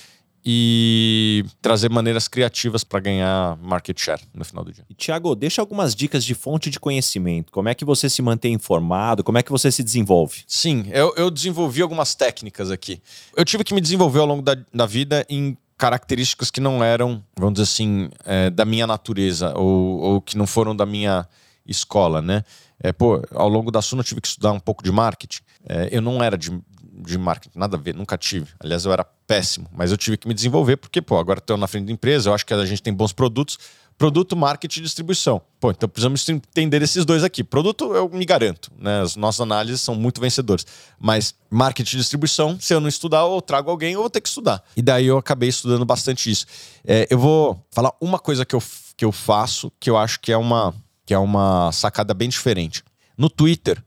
e trazer maneiras criativas para ganhar market share no final do dia.
Tiago, deixa algumas dicas de fonte de conhecimento. Como é que você se mantém informado? Como é que você se desenvolve?
Sim, eu, eu desenvolvi algumas técnicas aqui. Eu tive que me desenvolver ao longo da, da vida em características que não eram, vamos dizer assim, é, da minha natureza ou, ou, que não foram da minha escola, né? É, pô, ao longo da Suno eu tive que estudar um pouco de marketing. É, eu não era de, de marketing, nada a ver, nunca tive. Aliás, eu era péssimo, mas eu tive que me desenvolver porque, pô, agora estou na frente da empresa, eu acho que a gente tem bons produtos. Produto, marketing e distribuição. Pô, então precisamos entender esses dois aqui. Produto, eu me garanto, né? As nossas análises são muito vencedoras. Mas marketing e distribuição, se eu não estudar, ou trago alguém, eu vou ter que estudar. E daí eu acabei estudando bastante isso. É, eu vou falar uma coisa que eu, que eu faço que eu acho que é uma, que é uma sacada bem diferente. No Twitter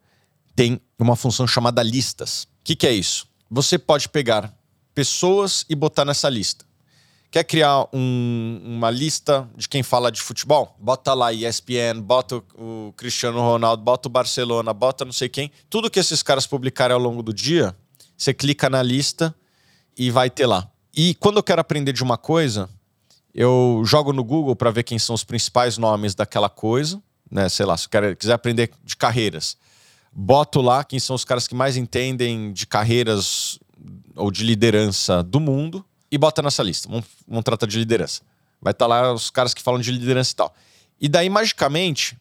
tem uma função chamada listas. O que, que é isso? Você pode pegar pessoas e botar nessa lista. Quer criar um, uma lista de quem fala de futebol? Bota lá ESPN, bota o, Cristiano Ronaldo, bota o Barcelona, bota não sei quem. Tudo que esses caras publicarem ao longo do dia, você clica na lista e vai ter lá. E quando eu quero aprender de uma coisa, eu jogo no Google para ver quem são os principais nomes daquela coisa, né? Sei lá, se eu quiser aprender de carreiras, boto lá quem são os caras que mais entendem de carreiras ou de liderança do mundo e bota nessa lista. Vamos, vamos tratar de liderança. Vai estar tá lá os caras que falam de liderança e tal. E daí, magicamente,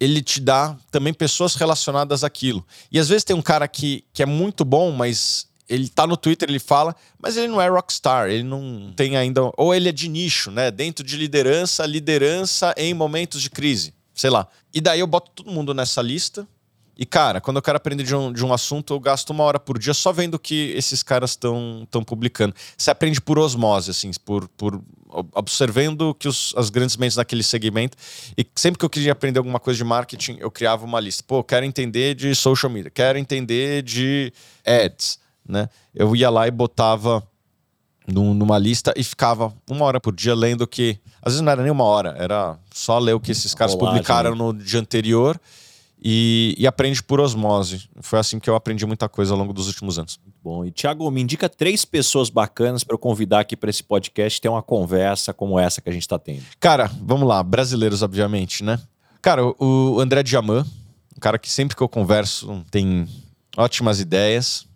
ele te dá também pessoas relacionadas àquilo. E às vezes tem um cara que, que é muito bom, mas ele tá no Twitter, ele fala, mas ele não é rockstar, ele não tem ainda. Ou ele é de nicho, né? Dentro de liderança, liderança em momentos de crise. Sei lá. E daí eu boto todo mundo nessa lista e, cara, quando eu quero aprender de um, de um assunto, eu gasto uma hora por dia só vendo o que esses caras estão publicando. Você aprende por osmose, assim, por, por observando que os, as grandes mentes naquele segmento. E sempre que eu queria aprender alguma coisa de marketing, eu criava uma lista. Pô, quero entender de social media, quero entender de ads, né? Eu ia lá e botava numa lista e ficava uma hora por dia lendo que. Às vezes não era nem uma hora, era só ler o que esses caras Rolagem, publicaram né? no dia anterior e, e, aprende por osmose. Foi assim que eu aprendi muita coisa ao longo dos últimos anos.
Bom, e Thiago, me indica três pessoas bacanas para eu convidar aqui para esse podcast ter uma conversa como essa que a gente está tendo.
Cara, vamos lá, brasileiros, obviamente, né? Cara, o André Diamant, um cara que sempre que eu converso tem ótimas ideias.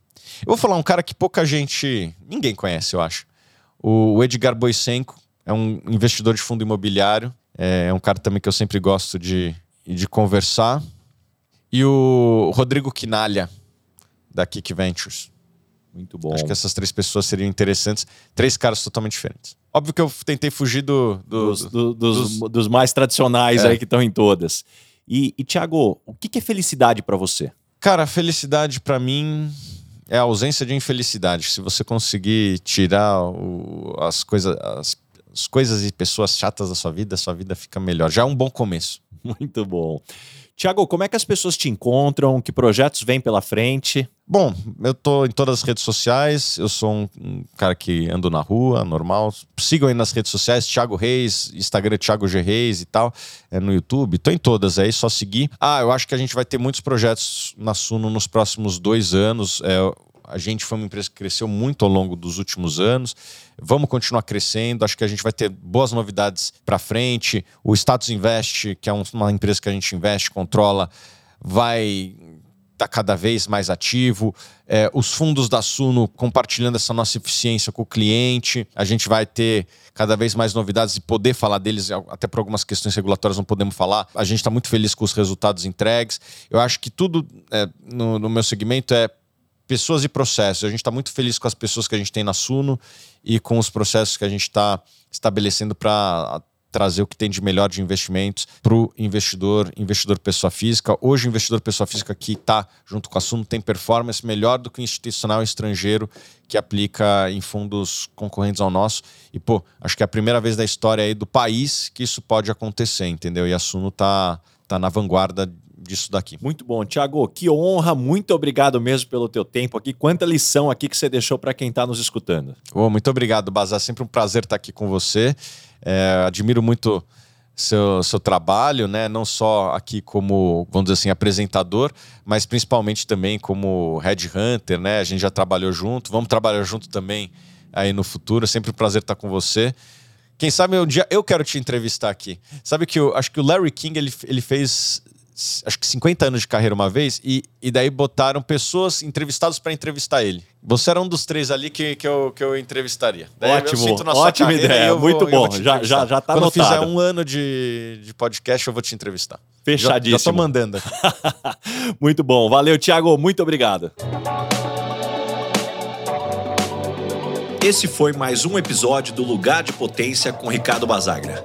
Eu vou falar um cara que pouca gente, ninguém conhece, eu acho. O Edgar Boisenko é um investidor de fundo imobiliário, é um cara também que eu sempre gosto de, de conversar e o Rodrigo Quinalha, da Kick Ventures.
Muito bom.
Acho que essas três pessoas seriam interessantes. Três caras totalmente diferentes. Óbvio que eu tentei fugir do, do,
dos, do, dos, dos, dos, mais tradicionais é. aí que estão em todas. E, e Tiago, o que, que é felicidade para você?
Cara, felicidade para mim é a ausência de infelicidade. Se você conseguir tirar o, as, coisa, as, as coisas e pessoas chatas da sua vida, a sua vida fica melhor. Já é um bom começo.
Muito bom. Tiago, como é que as pessoas te encontram? Que projetos vêm pela frente?
Bom, eu tô em todas as redes sociais, eu sou um, cara que ando na rua, normal. Sigam aí nas redes sociais, Thiago Reis, Instagram Thiago G Reis e tal, é no YouTube. Tô em todas aí, só seguir. Ah, eu acho que a gente vai ter muitos projetos na Suno nos próximos dois anos. É, a gente foi uma empresa que cresceu muito ao longo dos últimos anos. Vamos continuar crescendo. Acho que a gente vai ter boas novidades para frente. O Status Invest, que é uma empresa que a gente investe, controla, vai estar tá cada vez mais ativo. É, os fundos da Suno compartilhando essa nossa eficiência com o cliente. A gente vai ter cada vez mais novidades e poder falar deles, até por algumas questões regulatórias não podemos falar. A gente está muito feliz com os resultados entregues. Eu acho que tudo é, no, no meu segmento é pessoas e processos. A gente está muito feliz com as pessoas que a gente tem na Suno e com os processos que a gente está estabelecendo para trazer o que tem de melhor de investimentos para o investidor, investidor pessoa física. Hoje, o investidor pessoa física que está junto com a Suno tem performance melhor do que o institucional estrangeiro que aplica em fundos concorrentes ao nosso. E, pô, acho que é a primeira vez da história aí do país que isso pode acontecer, entendeu? E a Suno está tá na vanguarda disso daqui.
Muito bom. Tiago, que honra, muito obrigado mesmo pelo teu tempo aqui. Quanta lição aqui que você deixou para quem está nos escutando.
Oh, muito obrigado, Bazar. Sempre um prazer estar aqui com você. É, admiro muito seu, seu trabalho, né? Não só aqui como, vamos dizer assim, apresentador, mas principalmente também como headhunter, né? A gente já trabalhou junto, vamos trabalhar junto também aí no futuro. Sempre um prazer estar com você. Quem sabe um dia eu quero te entrevistar aqui. Sabe que eu acho que o Larry King ele, ele fez acho que 50 anos de carreira uma vez, e, e daí botaram pessoas entrevistados para entrevistar ele. Você era um dos três ali que, que, eu, que eu entrevistaria.
Daí ótimo, eu ótima ideia, vou, muito bom. Já, já, já tá
Quando
anotado.
eu fizer um ano de, de podcast, eu vou te entrevistar.
Fechadíssimo.
Já, já tô mandando.
muito bom. Valeu, Thiago. Muito obrigado. Esse foi mais um episódio do Lugar de Potência com Ricardo Basagra.